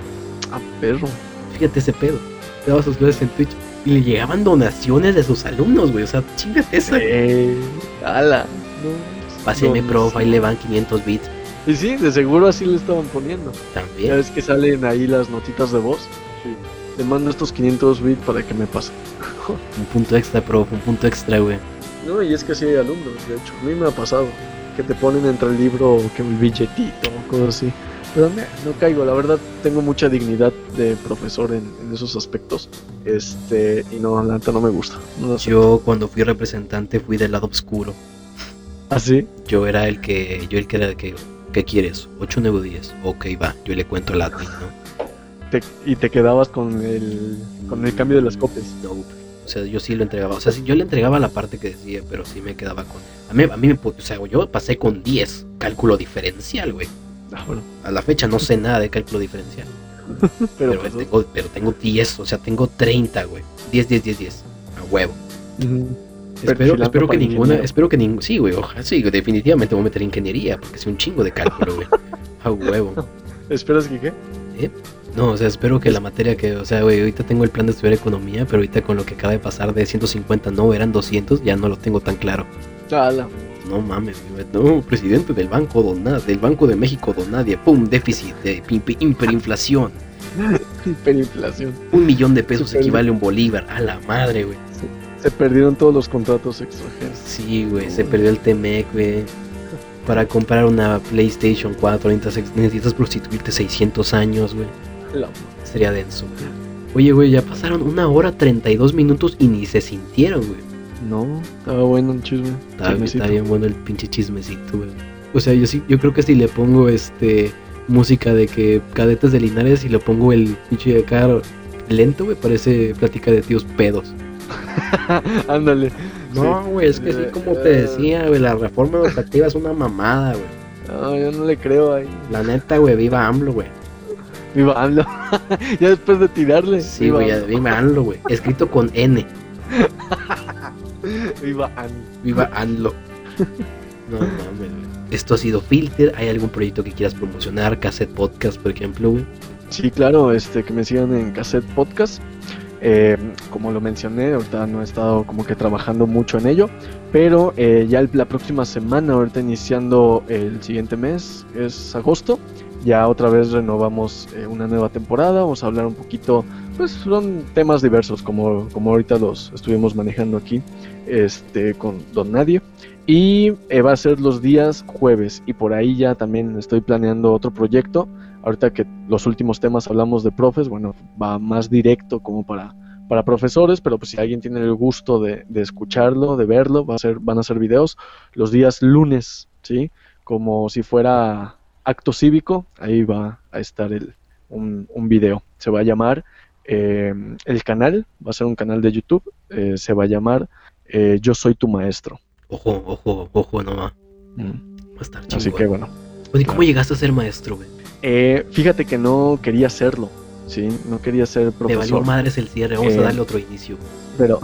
Ah, perro. Fíjate ese pedo. Daba sus clases en Twitch. Y le llegaban donaciones de sus alumnos, güey. O sea, chingate esa. Eh, ala. No. Páseme, No, prof, sí. ahí le van 500 bits. Y sí, de seguro así le estaban poniendo. Ya También. ves que salen ahí las notitas de voz. Sí. Te mando estos 500 bits para que me pase. Un punto extra, prof, un punto extra, güey. No, y es que sí hay alumnos, de hecho. A mí me ha pasado. Que te ponen entre el libro que el billetito, cosas así. Pero no caigo, la verdad tengo mucha dignidad de profesor en, en esos aspectos. Este, y no, la neta no me gusta. No. Yo cuando fui representante fui del lado oscuro. ¿Así? Yo era el que, yo el que era el que, ¿qué quieres? 8, 9, 10. Ok, va, yo le cuento al admin, ¿no? Te- y te quedabas con el, con el cambio de las copias. No, o sea, yo sí lo entregaba. O sea, sí, yo le entregaba la parte que decía, pero sí me quedaba con. A mí, a mí me. O sea, yo pasé con 10. Cálculo diferencial, güey. Bueno, A la fecha no sé nada de cálculo diferencial. pero, Pero, pues, tengo, pero tengo 10, o sea, tengo 30, güey. 10, 10, 10, 10. A huevo. Espero, espero que ninguna, espero que ningún, sí, güey, ojalá, sí, definitivamente voy a meter ingeniería, porque es un chingo de cálculo, güey. A huevo. ¿Esperas que qué? No, o sea, espero que la materia que, o sea, güey, ahorita tengo el plan de estudiar economía, pero ahorita con lo que acaba de pasar de 150, no, eran 200, ya no lo tengo tan claro. No mames, güey, no, presidente del Banco Donad, del Banco de México Donadie, pum, déficit de hiperinflación. Hiperinflación. Un millón de pesos equivale a un bolívar, a la madre, güey. Se perdieron todos los contratos extranjeros. Sí, güey, se perdió el Temec, güey. Para comprar una PlayStation 4 necesitas, prostituirte 600 años, güey. Sería denso. Oye, güey, ya pasaron una hora 32 minutos y ni se sintieron, güey. No, estaba bueno el chisme. Está, Chismecito. está bien bueno el pinche chismecito, güey. O sea, yo sí, yo creo que si le pongo este música de que cadetes de Linares y le pongo el pinche de acá lento, güey, parece plática de tíos pedos. Ándale. No, güey, es que sí, como te decía, güey, la reforma educativa es una mamada, güey. No, yo no le creo ahí. La neta, güey, viva AMLO, güey. Viva AMLO. ya después de tirarle. Sí, viva güey, AMLO. viva AMLO, güey. Escrito con N. Viva. No güey. Esto ha sido Filter. ¿Hay algún proyecto que quieras promocionar? Cassette Podcast, por ejemplo, güey. Sí, claro, este, que me sigan en Cassette Podcast. Eh, como lo mencioné, ahorita no he estado como que trabajando mucho en ello, pero eh, ya el- la próxima semana, ahorita iniciando el siguiente mes, es agosto, ya otra vez renovamos eh, una nueva temporada, vamos a hablar un poquito, pues son temas diversos como, como ahorita los estuvimos manejando aquí este, con Don Nadie. Y eh, va a ser los días jueves y por ahí ya también estoy planeando otro proyecto ahorita que los últimos temas hablamos de profes, bueno, va más directo como para, para profesores, pero pues si alguien tiene el gusto de, de escucharlo, de verlo, va a ser, van a ser videos los días lunes, ¿sí? Como si fuera acto cívico, ahí va a estar el, un, un video. Se va a llamar eh, el canal, va a ser un canal de YouTube, eh, se va a llamar eh, Yo Soy Tu Maestro. Ojo, ojo, ojo, no va. Mm. Va a estar Así que bueno. Oye, ¿cómo llegaste a ser maestro, güey? Eh, fíjate que no quería serlo, ¿sí? No quería ser Me valió profesor. madres el cierre, vamos a darle otro inicio. pero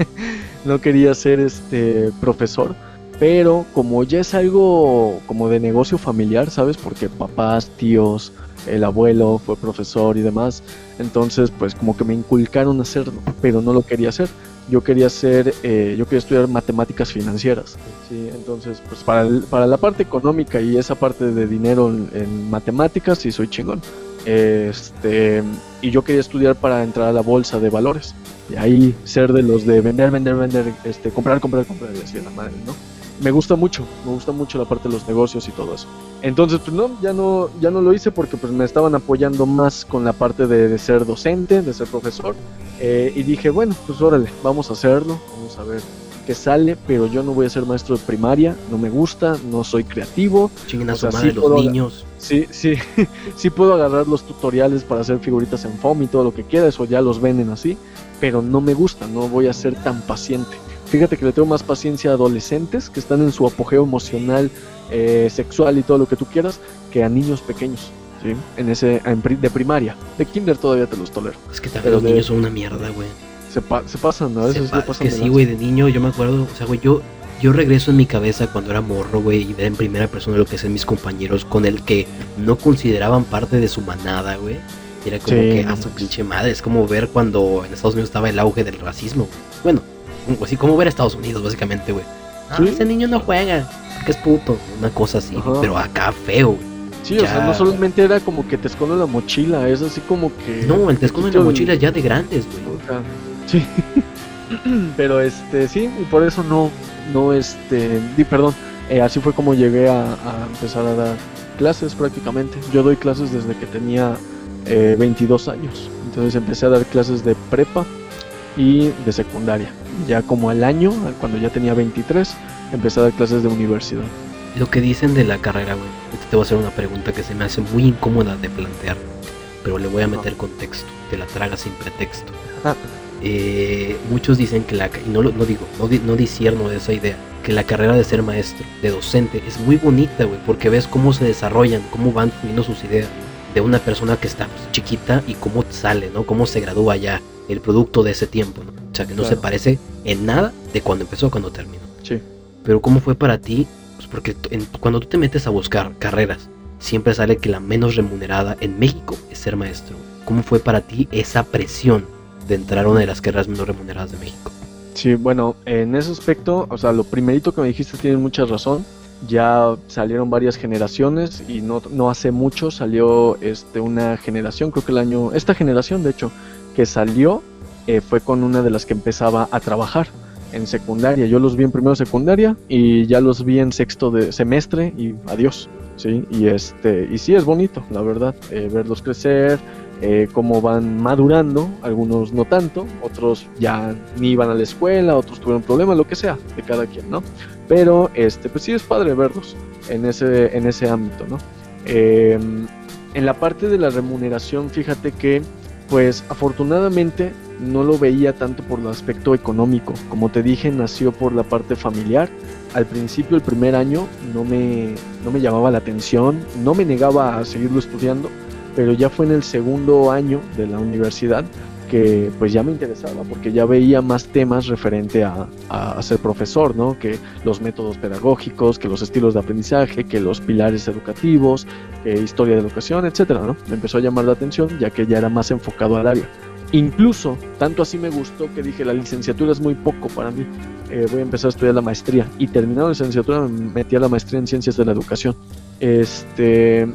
no quería ser este profesor. Pero como ya es algo como de negocio familiar, ¿sabes? Porque papás, tíos, el abuelo fue profesor y demás. Entonces, pues como que me inculcaron hacerlo, pero no lo quería hacer. Yo quería hacer, eh, yo quería estudiar matemáticas financieras. Sí, entonces, pues para, para la parte económica y esa parte de dinero en, matemáticas, sí soy chingón. Este, y yo quería estudiar para entrar a la bolsa de valores. Y ahí ser de los de vender, vender, vender, este, comprar, comprar, comprar, y así la madre, ¿no? Me gusta mucho, me gusta mucho la parte de los negocios y todo eso. Entonces, pues no, ya no, ya no lo hice porque pues me estaban apoyando más con la parte de, de ser docente, de ser profesor. Eh, y dije, bueno, pues órale, vamos a hacerlo, vamos a ver qué sale, pero yo no voy a ser maestro de primaria, no me gusta, no soy creativo, Chinguen a su madre sí los puedo- niños. Sí, sí, sí puedo agarrar los tutoriales para hacer figuritas en foam y todo lo que quiera, eso ya los venden así, pero no me gusta, no voy a ser tan paciente. Fíjate que le tengo más paciencia a adolescentes que están en su apogeo emocional, eh, sexual y todo lo que tú quieras, que a niños pequeños, ¿sí? En ese, en de primaria, de kinder todavía te los tolero. Es que también los de- niños son una mierda, güey. Se, pa- se pasan, a veces Se pa- pasan que sí, güey, de niño yo me acuerdo, o sea, güey, yo, yo regreso en mi cabeza cuando era morro, güey, y ver en primera persona lo que hacen mis compañeros con el que no consideraban parte de su manada, güey. Era como Sí, que a su manches. pinche madre, es como ver cuando en Estados Unidos estaba el auge del racismo. Bueno, así como ver a Estados Unidos, básicamente, güey. Ah, Sí. ese niño no juega, porque es puto, una cosa así, Ajá. pero acá feo, güey. Sí, o sea, no solamente era como que te esconde la mochila, es así como que... No, el te esconden la mochila ya de grandes, güey. O sea, sí. Pero este, sí, y por eso no, no, este, di, perdón, eh, así fue como llegué a, a empezar a dar clases prácticamente. Yo doy clases desde que tenía eh, 22 años. Entonces empecé a dar clases de prepa y de secundaria. Ya como al año, cuando ya tenía 23, empecé a dar clases de universidad. Lo que dicen de la carrera, güey. Te voy a hacer una pregunta que se me hace muy incómoda de plantear. Pero le voy a meter contexto. Te la traga sin pretexto. Eh, muchos dicen que la... Y no, lo- no digo, no, no disierno de esa idea. Que la carrera de ser maestro, de docente, es muy bonita, güey. Porque ves cómo se desarrollan, cómo van fluyendo sus ideas. De una persona que está pues, chiquita y cómo sale, ¿no? Cómo se gradúa ya el producto de ese tiempo, ¿no? O sea, que no se parece en nada de cuando empezó a cuando terminó. Sí. Pero ¿cómo fue para ti? Pues porque en- cuando tú te metes a buscar carreras, siempre sale que la menos remunerada en México es ser maestro. ¿Cómo fue para ti esa presión de entrar a una de las carreras menos remuneradas de México? Sí, bueno, en ese aspecto, o sea, lo primerito que me dijiste tienes mucha razón. Ya salieron varias generaciones y no, no hace mucho salió este, una generación, creo que el año, esta generación de hecho, que salió eh, fue con una de las que empezaba a trabajar en secundaria. Yo los vi en primero de secundaria y ya los vi en sexto de semestre y adiós. Sí, y este, y sí es bonito, la verdad, eh, verlos crecer, eh, cómo van madurando, algunos no tanto, otros ya ni iban a la escuela, otros tuvieron problemas, lo que sea, de cada quien, ¿no? Pero este, pues sí es padre verlos en ese, en ese ámbito, ¿no? Eh, en la parte de la remuneración, fíjate que, pues afortunadamente no lo veía tanto por el aspecto económico, como te dije, nació por la parte familiar. Al principio, el primer año, no me, no me llamaba la atención, no me negaba a seguirlo estudiando, pero ya fue en el segundo año de la universidad que pues ya me interesaba porque ya veía más temas referente a, a, ser profesor, ¿no? Que los métodos pedagógicos, que los estilos de aprendizaje, que los pilares educativos, que historia de educación, etcétera, ¿no? Me empezó a llamar la atención ya que ya era más enfocado al área. Incluso, tanto así me gustó que dije, la licenciatura es muy poco para mí, eh, voy a empezar a estudiar la maestría. Y terminando la licenciatura me metí a la maestría en ciencias de la educación. Este,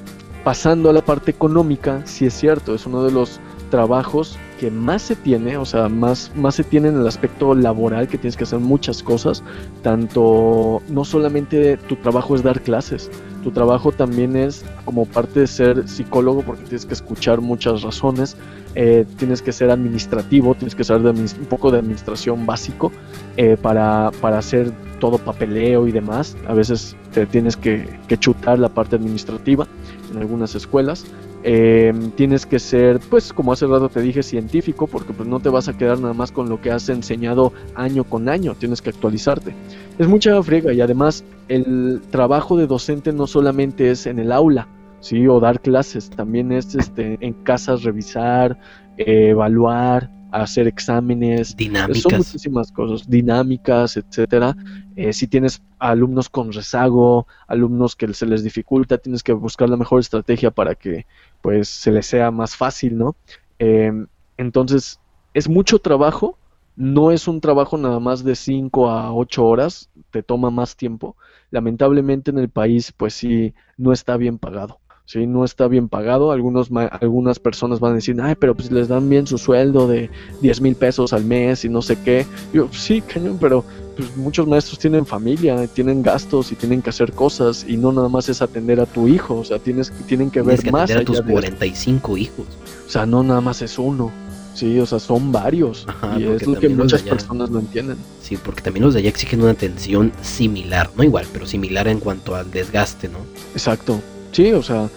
pasando a la parte económica, sí es cierto, es uno de los trabajos que más se tiene, o sea, más, más se tiene en el aspecto laboral, que tienes que hacer muchas cosas, tanto, no solamente tu trabajo es dar clases, tu trabajo también es como parte de ser psicólogo, porque tienes que escuchar muchas razones, eh, tienes que ser administrativo, tienes que saber un poco de administración básico eh, para, para hacer todo papeleo y demás, a veces te tienes que, que chutar la parte administrativa en algunas escuelas, Em, tienes que ser, pues como hace rato te dije, científico, porque pues no te vas a quedar nada más con lo que has enseñado año con año, tienes que actualizarte. Es mucha friega y además el trabajo de docente no solamente es en el aula, sí, o dar clases, también es este, en casas revisar, evaluar, hacer exámenes, dinámicas. son muchísimas cosas, dinámicas, etcétera. Eh, si tienes alumnos con rezago, alumnos que se les dificulta, tienes que buscar la mejor estrategia para que pues se les sea más fácil, ¿no? Em, entonces, es mucho trabajo, no es un trabajo nada más de 5 a 8 horas, te toma más tiempo. Lamentablemente en el país, pues sí, no está bien pagado. ¿Sí? No está bien pagado. Algunos, algunas personas van a decir, ay, pero pues les dan bien su sueldo de 10 mil pesos al mes y no sé qué. Yo, sí, cañón, pero pues, muchos maestros tienen familia, tienen gastos y tienen que hacer cosas y no nada más es atender a tu hijo, o sea, tienes, tienen que ver más. a tus 45 hijos. O sea, no nada más es uno. Sí, o sea, son varios. y es lo que muchas personas no entienden. Sí, porque también los de allá exigen una atención similar, no igual, pero similar en cuanto al desgaste, ¿no? Exacto. Sí, o sea,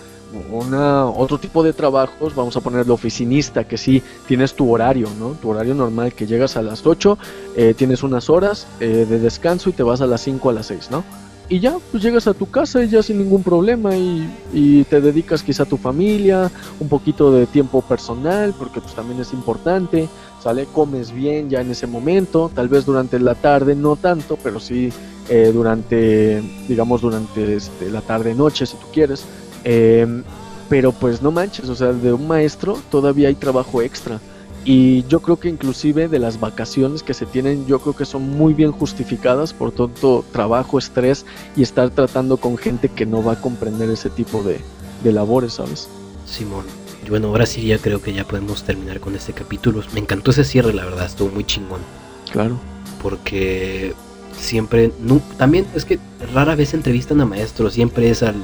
una, otro tipo de trabajos, vamos a ponerlo oficinista, que sí tienes tu horario, ¿no? Tu horario normal, que llegas a las 8, eh, tienes unas horas eh, de descanso y te vas a las 5 a las 6, ¿no? Y ya, pues llegas a tu casa y ya sin ningún problema y, y, te dedicas quizá a tu familia, un poquito de tiempo personal, porque pues también es importante, ¿sale? Comes bien ya en ese momento, tal vez durante la tarde no tanto, pero sí eh, durante, digamos, durante este, la tarde-noche si tú quieres. Em, pero pues no manches, o sea, de un maestro todavía hay trabajo extra. Y yo creo que inclusive de las vacaciones que se tienen, yo creo que son muy bien justificadas por todo trabajo, estrés y estar tratando con gente que no va a comprender ese tipo de, de labores, ¿sabes? Simón. Bueno, ahora sí ya creo que ya podemos terminar con este capítulo. Me encantó ese cierre, la verdad, estuvo muy chingón. Claro. Porque siempre, no, también es que rara vez entrevistan a maestros, siempre es al,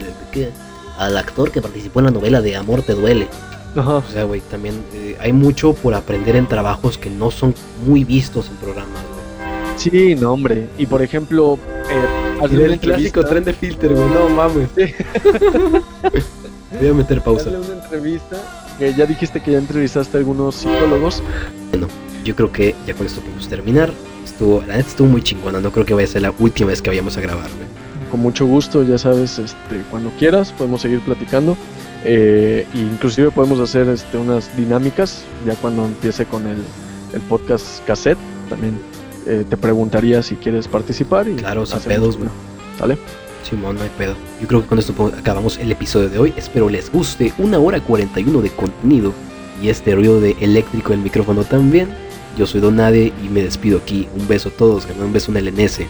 al actor que participó en la novela de Amor te duele. O sea, güey, también eh, hay mucho por aprender en trabajos que no son muy vistos en programas, güey. Sí, no, hombre. Y por ejemplo, eh, el clásico tren de filter, güey, no mames. Voy a meter pausa. Darle una entrevista, que ya dijiste que ya entrevistaste a algunos psicólogos. Bueno, yo creo que ya con esto podemos terminar. Estuvo, la neta estuvo muy chingona, no creo que vaya a ser la última vez que vayamos a grabar, con mucho gusto, ya sabes, este, cuando quieras podemos seguir platicando. Eh, inclusive podemos hacer este, unas dinámicas ya cuando empiece con el, el podcast cassette. También eh, te preguntaría si quieres participar. Y claro, sin pedos, güey. ¿Sale? Simón, no hay pedo. Yo creo que con esto acabamos el episodio de hoy. Espero les guste. Una hora 41 de contenido. Y este ruido de eléctrico del micrófono también. Yo soy Donade y me despido aquí. Un beso a todos. Un beso en el NS.